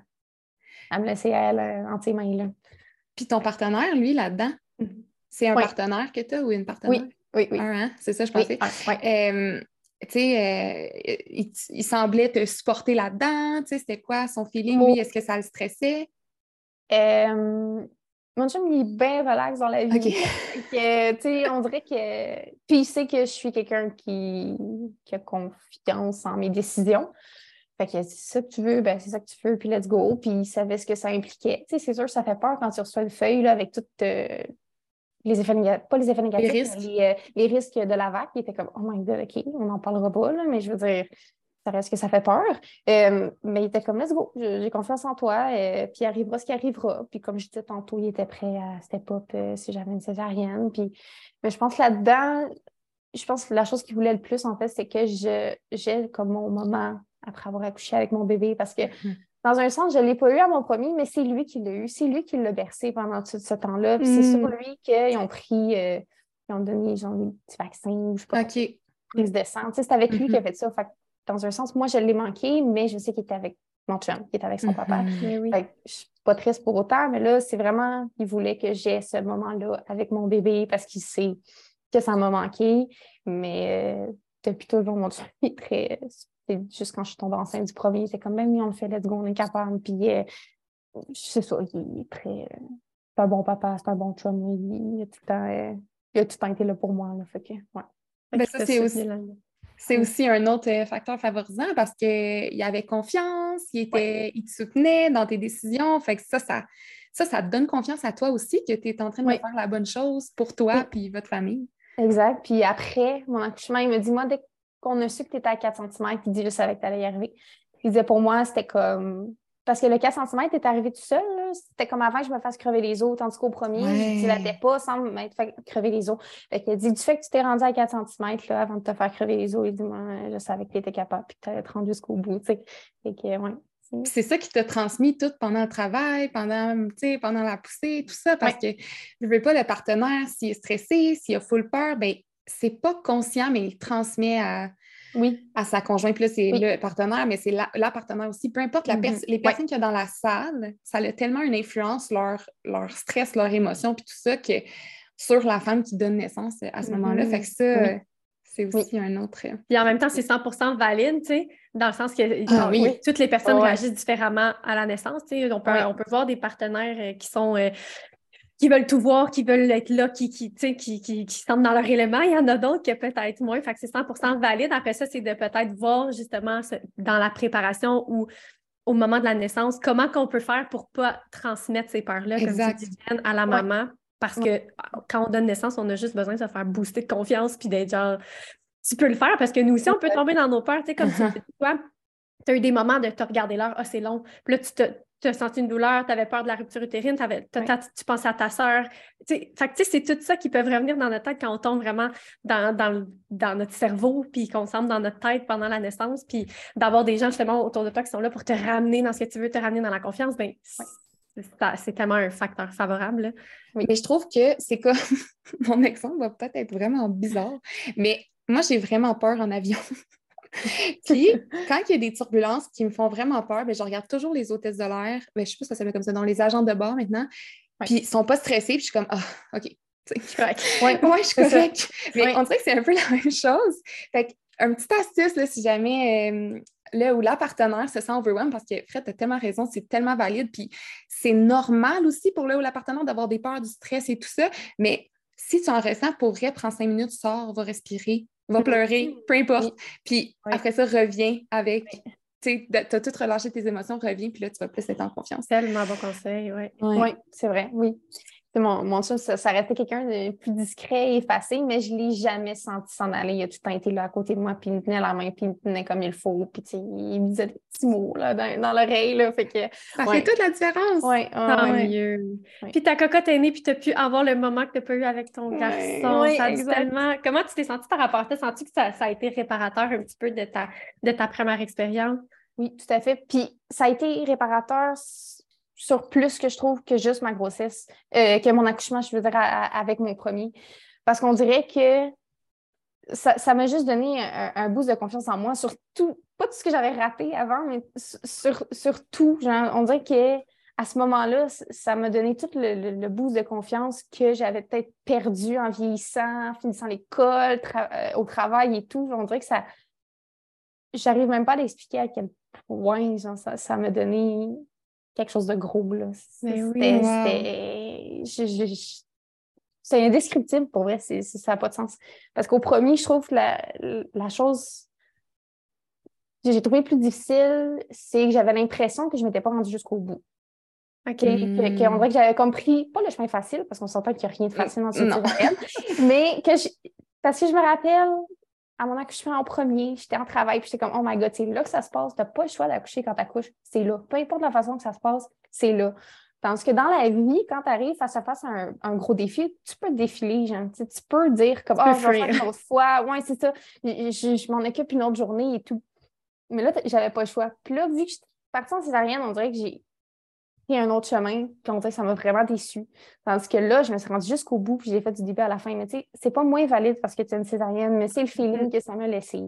à, me laisser à elle euh, en tes mains. Là. Puis ton partenaire, lui, là-dedans, c'est un partenaire que tu as ou une partenaire? Oui, oui, hein? C'est ça, je pensais. Oui, tu sais, euh, il, semblait te supporter là-dedans. Tu sais, c'était quoi son feeling? Lui, est-ce que ça le stressait? Mon chum, il est bien relax dans la vie. que, on dirait que. Puis il sait que je suis quelqu'un qui... a confiance en mes décisions. Fait que c'est ça que tu veux, ben c'est ça que tu veux, puis let's go. Puis il savait ce que ça impliquait. Tu sais, c'est sûr que ça fait peur quand tu reçois une feuille là, avec toutes euh, les effets négatifs, pas les effets négatifs, les risques, euh, les, risques de la vague. Il était comme, oh my god, OK, on n'en parlera pas, là, mais je veux dire, ça reste que ça fait peur. Euh, mais il était comme, let's go, j'ai confiance en toi, euh, puis il arrivera ce qui arrivera. Puis comme je disais tantôt, il était prêt à step up euh, si j'avais une césarienne. Puis, mais je pense là-dedans, je pense que la chose qu'il voulait le plus, en fait, c'est que j'ai comme mon moment après avoir accouché avec mon bébé parce que. Mm-hmm. Dans un sens, je ne l'ai pas eu à mon premier, mais c'est lui qui l'a eu. C'est lui qui l'a bercé pendant tout ce temps-là. C'est sur mm. lui qu'ils ont pris, ils ont donné genre des petits vaccins ou je sais pas. OK. Prise de sang. C'est avec lui qui a mm-hmm. fait ça. Fait dans un sens, moi, je l'ai manqué, mais je sais qu'il était avec mon chum, qu'il était avec son papa. Mhm. Je ne je suis pas triste pour autant, mais là, c'est vraiment, il voulait que j'aie ce moment-là avec mon bébé parce qu'il sait que ça m'a manqué. Mais euh, depuis toujours, mon chum [LAUGHS] est très. juste quand je suis tombée enceinte du premier, c'est comme même, on le fait, let's go, on est capable. Puis, euh, c'est ça, il est très. Euh, c'est un bon papa, c'est un bon chum. Il, a tout le temps, il a tout le temps été là pour moi. Là, fait que, ouais. Ben, ça, c'est aussi. C'est aussi un autre euh, facteur favorisant parce qu'il avait confiance, il, était, il te soutenait dans tes décisions. Fait que ça, ça, ça, ça te donne confiance à toi aussi que tu es en train de faire la bonne chose pour toi et votre famille. Exact. Puis après, mon accouchement, il me dit, moi, dès qu'on a su que tu étais à 4 cm, il dit, je savais que tu allais y arriver. Il disait, pour moi, c'était comme parce que le 4 cm est arrivé tout seul. C'était comme avant que je me fasse crever les os, tandis qu'au premier, je ne dilatais pas sans m'être fait crever les os. Fait il dit Du fait que tu t'es rendu à 4 cm là, avant de te faire crever les os, il dit Moi, je savais que tu étais capable et que tu allais te rendre jusqu'au bout. C'est ça qui t'a transmis tout pendant le travail, pendant, pendant la poussée, tout ça, parce que je veux pas le partenaire, s'il est stressé, s'il a full peur, ben c'est pas conscient, mais il transmet à, oui. à sa conjointe. Puis là, c'est le partenaire, mais c'est la, partenaire aussi. Peu importe la mm-hmm. les personnes qu'il y a dans la salle, ça a tellement une influence, leur, leur stress, leur émotion, puis tout ça, que sur la femme qui donne naissance à ce moment-là. Fait que ça, c'est aussi un autre. Euh, puis en même temps, c'est 100% valide, tu sais, dans le sens que ah toutes les personnes réagissent différemment à la naissance. Tu sais. On peut, on peut voir des partenaires euh, qui sont euh, qui veulent tout voir, qui veulent être là, qui, qui, qui, qui, qui sentent dans leur élément. Il y en a d'autres qui peut-être moins. Fait que c'est 100% valide. Après ça, c'est de peut-être voir justement dans la préparation ou au moment de la naissance, comment qu'on peut faire pour ne pas transmettre ces peurs-là, comme tu dis, à la maman. Parce que quand on donne naissance, on a juste besoin de se faire booster de confiance puis d'être genre, tu peux le faire parce que nous aussi, on peut tomber dans nos peurs. Tu sais, comme tu dis, toi, tu as eu des moments de te regarder l'heure, ah, c'est long. Puis là, tu te, tu as senti une douleur, tu avais peur de la rupture utérine, tu pensais à ta sœur. Fait que c'est tout ça qui peut revenir dans notre tête quand on tombe vraiment dans, dans, notre cerveau, puis qu'on semble dans notre tête pendant la naissance, puis d'avoir des gens justement autour de toi qui sont là pour te ramener dans ce que tu veux, te ramener dans la confiance, ben, c'est tellement un facteur favorable. Mais je trouve que c'est comme [LAUGHS] mon exemple va peut-être être vraiment bizarre, mais moi j'ai vraiment peur en avion. [LAUGHS] [LAUGHS] Puis, quand il y a des turbulences qui me font vraiment peur, bien, je regarde toujours les hôtesses de l'air. Ben, je ne sais pas si ça s'appelle comme ça, dans les agents de bord maintenant. Puis, ils ne sont pas stressés. Puis, je suis comme, ah, OK. [LAUGHS] Ouais, ouais, je suis correct. Mais on dirait que c'est un peu [LAUGHS] la même chose. Fait un petit astuce, là, si jamais euh, là où la partenaire se sent overwhelmed, parce que Fred, tu as tellement raison, c'est tellement valide. Puis, c'est normal aussi pour là où la partenaire d'avoir des peurs, du stress et tout ça. Mais si tu en ressens, pour vrai, prends cinq minutes, sors, va respirer, [LAUGHS] va pleurer, peu importe. Puis après ça, reviens avec. Tu as tout relâché tes émotions, reviens, puis là, tu vas plus être en confiance. Tellement bon conseil, oui. Oui, c'est vrai, oui mon, mon ça, ça, restait quelqu'un de plus discret et effacé, mais je ne l'ai jamais senti s'en aller. Il a tout le temps été là à côté de moi, puis il me tenait la main, puis il me tenait comme il faut, puis il me disait des petits mots là, dans, dans l'oreille. Fait que, ça fait toute la différence. Oui, tant mieux. Puis ta cocotte est née, puis tu as pu avoir le moment que tu n'as pas eu avec ton garçon. ça tellement... Comment tu t'es sentie par rapport à ça? Sens-tu que ça, ça, a été réparateur un petit peu de ta, de ta première expérience? Oui, tout à fait. Puis ça a été réparateur sur plus que je trouve que juste ma grossesse, euh, que mon accouchement, je veux dire, avec mon premier. Parce qu'on dirait que ça m'a juste donné un, boost de confiance en moi sur tout, pas tout ce que j'avais raté avant, mais sur, tout. Genre, on dirait que à ce moment-là, ça m'a donné tout le, boost de confiance que j'avais peut-être perdu en vieillissant, en finissant l'école, euh, au travail et tout. On dirait que ça. J'arrive même pas à l'expliquer à quel point ça m'a donné quelque chose de gros. Là. C'était, c'est indescriptible pour vrai, c'est, ça n'a pas de sens. Parce qu'au premier, je trouve que la, la chose que j'ai trouvé plus difficile, c'est que j'avais l'impression que je ne m'étais pas rendue jusqu'au bout. OK. Que, on dirait que j'avais compris, pas le chemin facile, parce qu'on s'entend qu'il n'y a rien de facile dans ce mais que je, parce que je me rappelle, à mon accouchement en premier, j'étais en travail, puis j'étais comme, oh my God, c'est là que ça se passe. Tu n'as pas le choix d'accoucher quand tu accouches. C'est là. Peu importe la façon que ça se passe, c'est là. Tandis que dans la vie, quand tu arrives face à face à un, gros défi, tu peux te défiler, genre, tu, peux dire comme, oh, je vais faire une autre fois. Ouais, c'est ça. Je, m'en occupe une autre journée et tout. Mais là, j'avais pas le choix. Puis là, vu que je suis partie en césarienne, on dirait que j'ai pris un autre chemin, puis on dirait que ça m'a vraiment déçue. Tandis que là, je me suis rendue jusqu'au bout, puis j'ai fait du début à la fin. Mais tu sais, c'est pas moins valide parce que tu es une césarienne, mais c'est le feeling mm-hmm. que ça m'a laissé.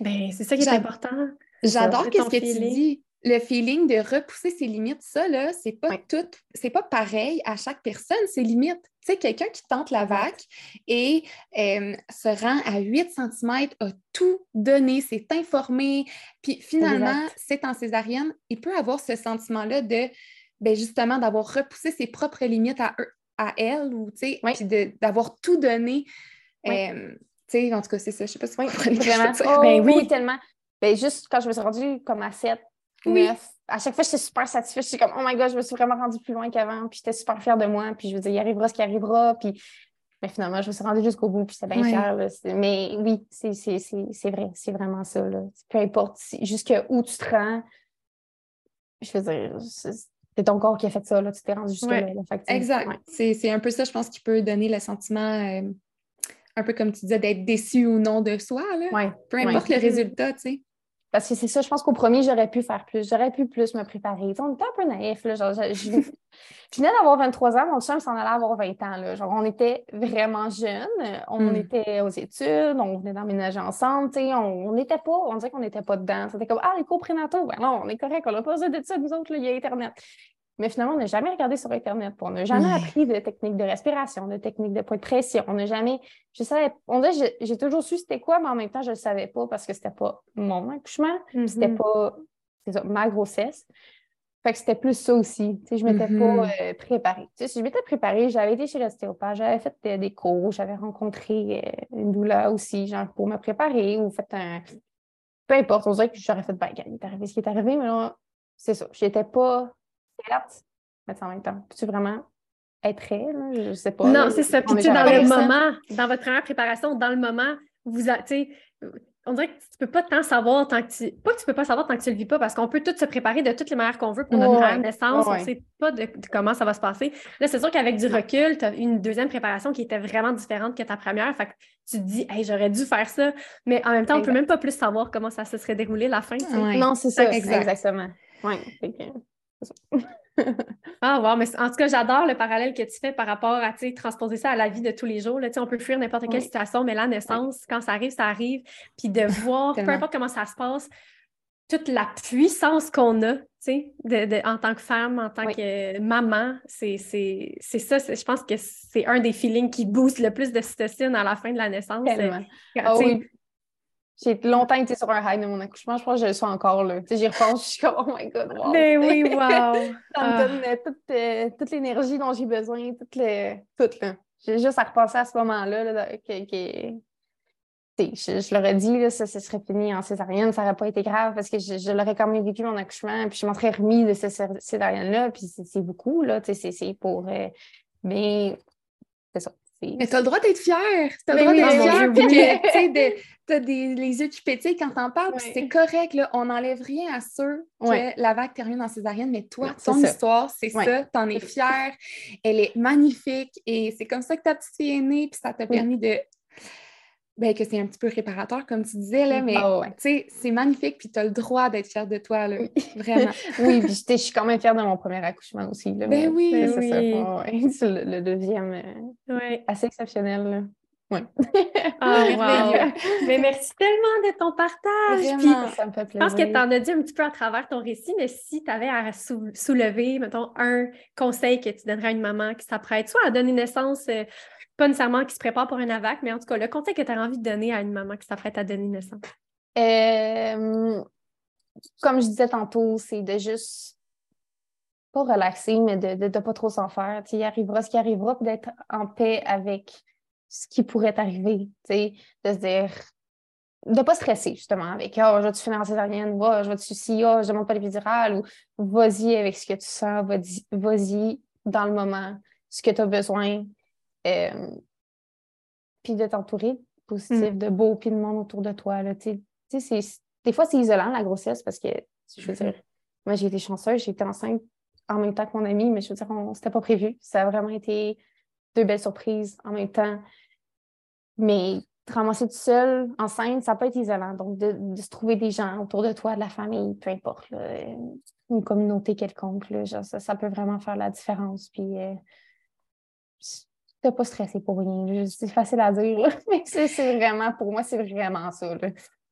Ben, c'est ça qui est important. J'adore ce que tu dis. Le feeling de repousser ses limites, ça, là, c'est pas tout, c'est pas pareil à chaque personne, ses limites. Tu sais, quelqu'un qui tente la vague et euh, se rend à 8 cm, a tout donné, s'est informé, puis finalement, c'est en césarienne, il peut avoir ce sentiment-là de ben justement, d'avoir repoussé ses propres limites à, à elle, ou, tu sais, d'avoir tout donné. Euh, tu sais, en tout cas, c'est ça. Je sais pas si oui, vraiment. Oh, ben oui, tellement. Ben, juste quand je me suis rendue comme à 7, neuf. À chaque fois, j'étais super satisfaite. J'étais comme, oh my god, je me suis vraiment rendue plus loin qu'avant. Puis j'étais super fière de moi. Puis je veux dire, il arrivera ce qui arrivera. Puis mais finalement, je me suis rendue jusqu'au bout. Puis c'était bien fière. Mais oui, c'est vrai. C'est vraiment ça. Là. Peu importe jusqu'où tu te rends, je veux dire, c'est ton corps qui a fait ça. Là. Tu t'es rendu jusque là. exact. C'est un peu ça, je pense, qui peut donner le sentiment. Euh, un peu comme tu disais, d'être déçu ou non de soi. Là. Peu importe le résultat, tu sais. Parce que c'est ça, je pense qu'au premier, j'aurais pu faire plus. J'aurais pu plus me préparer. on était un peu naïfs. Là, genre, je, [LAUGHS] venais d'avoir 23 ans, mon chum s'en allait avoir 20 ans. Là. Genre, on était vraiment jeunes. On hmm. était aux études, on venait d'emménager ensemble. On n'était pas, on dirait qu'on n'était pas dedans. C'était comme Ah, les cours prénataux, ben non, on est correct, on n'a pas besoin d'études, nous autres, il y a Internet. Mais finalement, on n'a jamais regardé sur Internet. On n'a jamais appris de techniques de respiration, de techniques de point de pression. On n'a jamais. Je savais. On j'ai toujours su c'était quoi, mais en même temps, je ne le savais pas parce que c'était pas mon accouchement. C'était mm-hmm. pas ma grossesse. Fait que c'était plus ça aussi. je ne m'étais pas mm-hmm. euh, préparée. si je m'étais préparée, j'avais été chez l'ostéopathe, j'avais fait des cours, j'avais rencontré euh, une douleur aussi, genre pour me préparer ou fait un. Peu importe, on dirait que j'aurais fait, ben, il est arrivé ce qui est arrivé, mais là, c'est ça. Je n'étais pas mais en même temps. Peux-tu vraiment être prêt? Je sais pas. Non, c'est ça. Puis tu dans le moment, dans votre première préparation, dans le moment, vous on dirait que tu ne peux pas tant savoir tant que tu. Pas que tu peux pas savoir tant que tu le vis pas, parce qu'on peut tout se préparer de toutes les manières qu'on veut pour notre première naissance. On ne sait pas de, comment ça va se passer. Là, c'est sûr qu'avec du recul, tu as une deuxième préparation qui était vraiment différente que ta première. Fait que tu te dis, hey, j'aurais dû faire ça. Mais en même temps, on ne peut même pas plus savoir comment ça se serait déroulé la fin. Non, c'est ça. Exactement. Oui [LAUGHS] ah, wow, mais en tout cas, j'adore le parallèle que tu fais par rapport à transposer ça à la vie de tous les jours. Là, on peut fuir n'importe quelle situation, mais la naissance, quand ça arrive, ça arrive. Puis de [LAUGHS] voir, peu importe comment ça se passe, toute la puissance qu'on a de, en tant que femme, en tant que maman, c'est ça. Je pense que c'est un des feelings qui booste le plus de cytocine à la fin de la naissance. Ah oui. J'ai longtemps été sur un high de mon accouchement. Je pense que je le suis encore là. j'y repense, [LAUGHS] je suis comme, oh my God, wow. Mais ben oui, [LAUGHS] wow! ça me donne euh, toute, euh, toute l'énergie dont j'ai besoin, toute le, là. J'ai juste à repenser à ce moment-là, que, je, je l'aurais dit, là, ça, serait fini en césarienne, ça n'aurait pas été grave parce que je, l'aurais quand même vécu mon accouchement, puis je m'en serais remis de cette césarienne-là, puis c'est beaucoup, là, c'est pour... Euh, mais c'est ça. Mais tu as le droit d'être fière. Tu as le droit d'être fière. tu as des, les yeux qui pétillent quand t'en parles. C'est correct. Là, on n'enlève rien à ceux que la vague termine en césarienne. Mais toi, ton histoire, c'est ça. Tu en es fière. Elle est magnifique. Et c'est comme ça que ta petite fille est née. Puis ça t'a permis de ben, que c'est un petit peu réparateur, comme tu disais, là, mais ah c'est magnifique, puis tu as le droit d'être fière de toi, là, vraiment. [LAUGHS] oui, puis je suis quand même fière de mon premier accouchement aussi. Là, ben oui, [LAUGHS] c'est ça. le, deuxième, euh, assez exceptionnel. Oui. [LAUGHS] Ah, mais merci tellement de ton partage. Vraiment, ça me fait plaisir. Je pense que tu en as dit un petit peu à travers ton récit, mais si tu avais à soulever, mettons, un conseil que tu donnerais à une maman qui s'apprête soit à donner naissance euh, pas nécessairement qui se prépare pour un AVAC, mais en tout cas, le conseil que tu as envie de donner à une maman qui s'apprête à donner naissance? Euh, comme je disais tantôt, c'est de juste pas relaxer, mais de ne pas trop s'en faire. il arrivera ce qui arrivera, d'être en paix avec ce qui pourrait arriver. De se dire, de ne pas stresser justement avec oh, je vais-tu finir en césarienne, oh, je vais-tu si, oh, je demande pas l'épidural ou vas-y avec ce que tu sens, vas-y dans le moment, ce que tu as besoin, euh, puis de t'entourer positif, mm. de beau, puis de monde autour de toi. Là, des fois, c'est isolant, la grossesse, parce que, je veux dire, moi, j'ai été chanceuse, j'ai été enceinte en même temps que mon ami, mais je veux dire, on s'était pas prévu. Ça a vraiment été deux belles surprises en même temps. Mais te ramasser tout seul, enceinte, ça peut être isolant. Donc, de, se trouver des gens autour de toi, de la famille, peu importe, une communauté quelconque, là, ça, peut vraiment faire la différence. Puis, euh, pas stressé pour rien. C'est facile à dire, [LAUGHS] mais c'est vraiment, pour moi, c'est vraiment ça.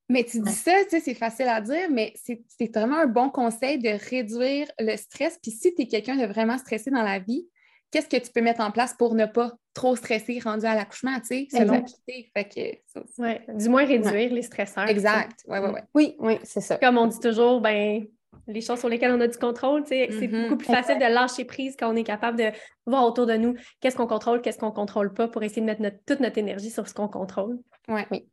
Mais tu dis ça, tu sais, c'est facile à dire, mais c'est vraiment un bon conseil de réduire le stress. Puis si tu es quelqu'un de vraiment stressé dans la vie, qu'est-ce que tu peux mettre en place pour ne pas trop stresser rendu à l'accouchement, tu sais, selon qui Fait que, ouais, du moins réduire les stresseurs. Exact. Ouais, ouais, ouais. Oui, oui, c'est ça. Comme on dit toujours, ben les choses sur lesquelles on a du contrôle. C'est mm-hmm. beaucoup plus facile de lâcher prise quand on est capable de voir autour de nous qu'est-ce qu'on contrôle, qu'est-ce qu'on ne contrôle pas pour essayer de mettre toute notre énergie sur ce qu'on contrôle. Ouais, oui.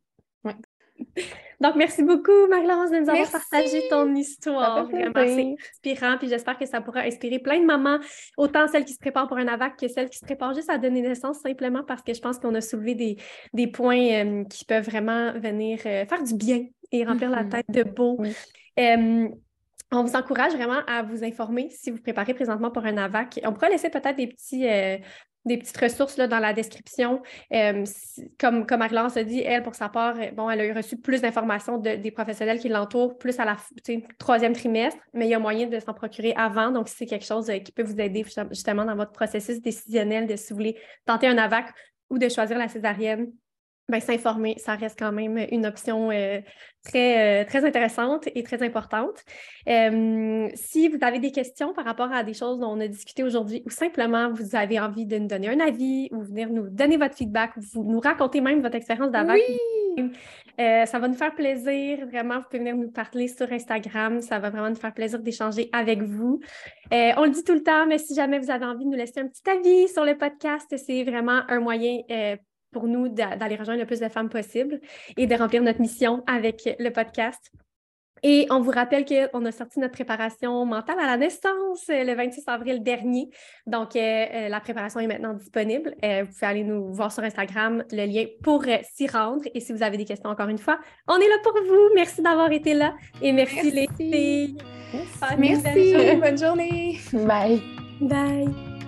[LAUGHS] Donc, merci beaucoup, Marie-Laurence, de nous avoir partagé ton histoire. Vraiment, c'est inspirant. Puis j'espère que ça pourra inspirer plein de mamans, autant celles qui se préparent pour un AVAC que celles qui se préparent juste à donner naissance, simplement parce que je pense qu'on a soulevé des, des points euh, qui peuvent vraiment venir euh, faire du bien et remplir la mm-hmm. tête de beau. On vous encourage vraiment à vous informer si vous préparez présentement pour un AVAC. On pourrait laisser peut-être des petits, euh, des petites ressources là, dans la description. Euh, comme, comme a dit, elle, pour sa part, euh, bon, elle a reçu plus d'informations des professionnels qui l'entourent, plus à la troisième trimestre, mais il y a moyen de s'en procurer avant. Donc, c'est quelque chose qui peut vous aider justement dans votre processus décisionnel de si vous voulez tenter un AVAC ou de choisir la césarienne ben, s'informer, ça reste quand même une option euh, très, euh, très intéressante et très importante. Euh, si vous avez des questions par rapport à des choses dont on a discuté aujourd'hui ou simplement vous avez envie de nous donner un avis ou venir nous donner votre feedback ou vous nous raconter même votre expérience d'AVAC, ça va nous faire plaisir. Vraiment, vous pouvez venir nous parler sur Instagram. Ça va vraiment nous faire plaisir d'échanger avec vous. on le dit tout le temps, mais si jamais vous avez envie de nous laisser un petit avis sur le podcast, c'est vraiment un moyen pour nous d'aller rejoindre le plus de femmes possible et de remplir notre mission avec le podcast. Et on vous rappelle qu'on a sorti notre préparation mentale à la naissance euh, le 26 avril dernier. Donc, euh, euh, la préparation est maintenant disponible. vous pouvez aller nous voir sur Instagram, le lien pour s'y rendre. Et si vous avez des questions, encore une fois, on est là pour vous. Merci d'avoir été là. Et merci, les filles. Merci. Bonne journée. Bye. Bye.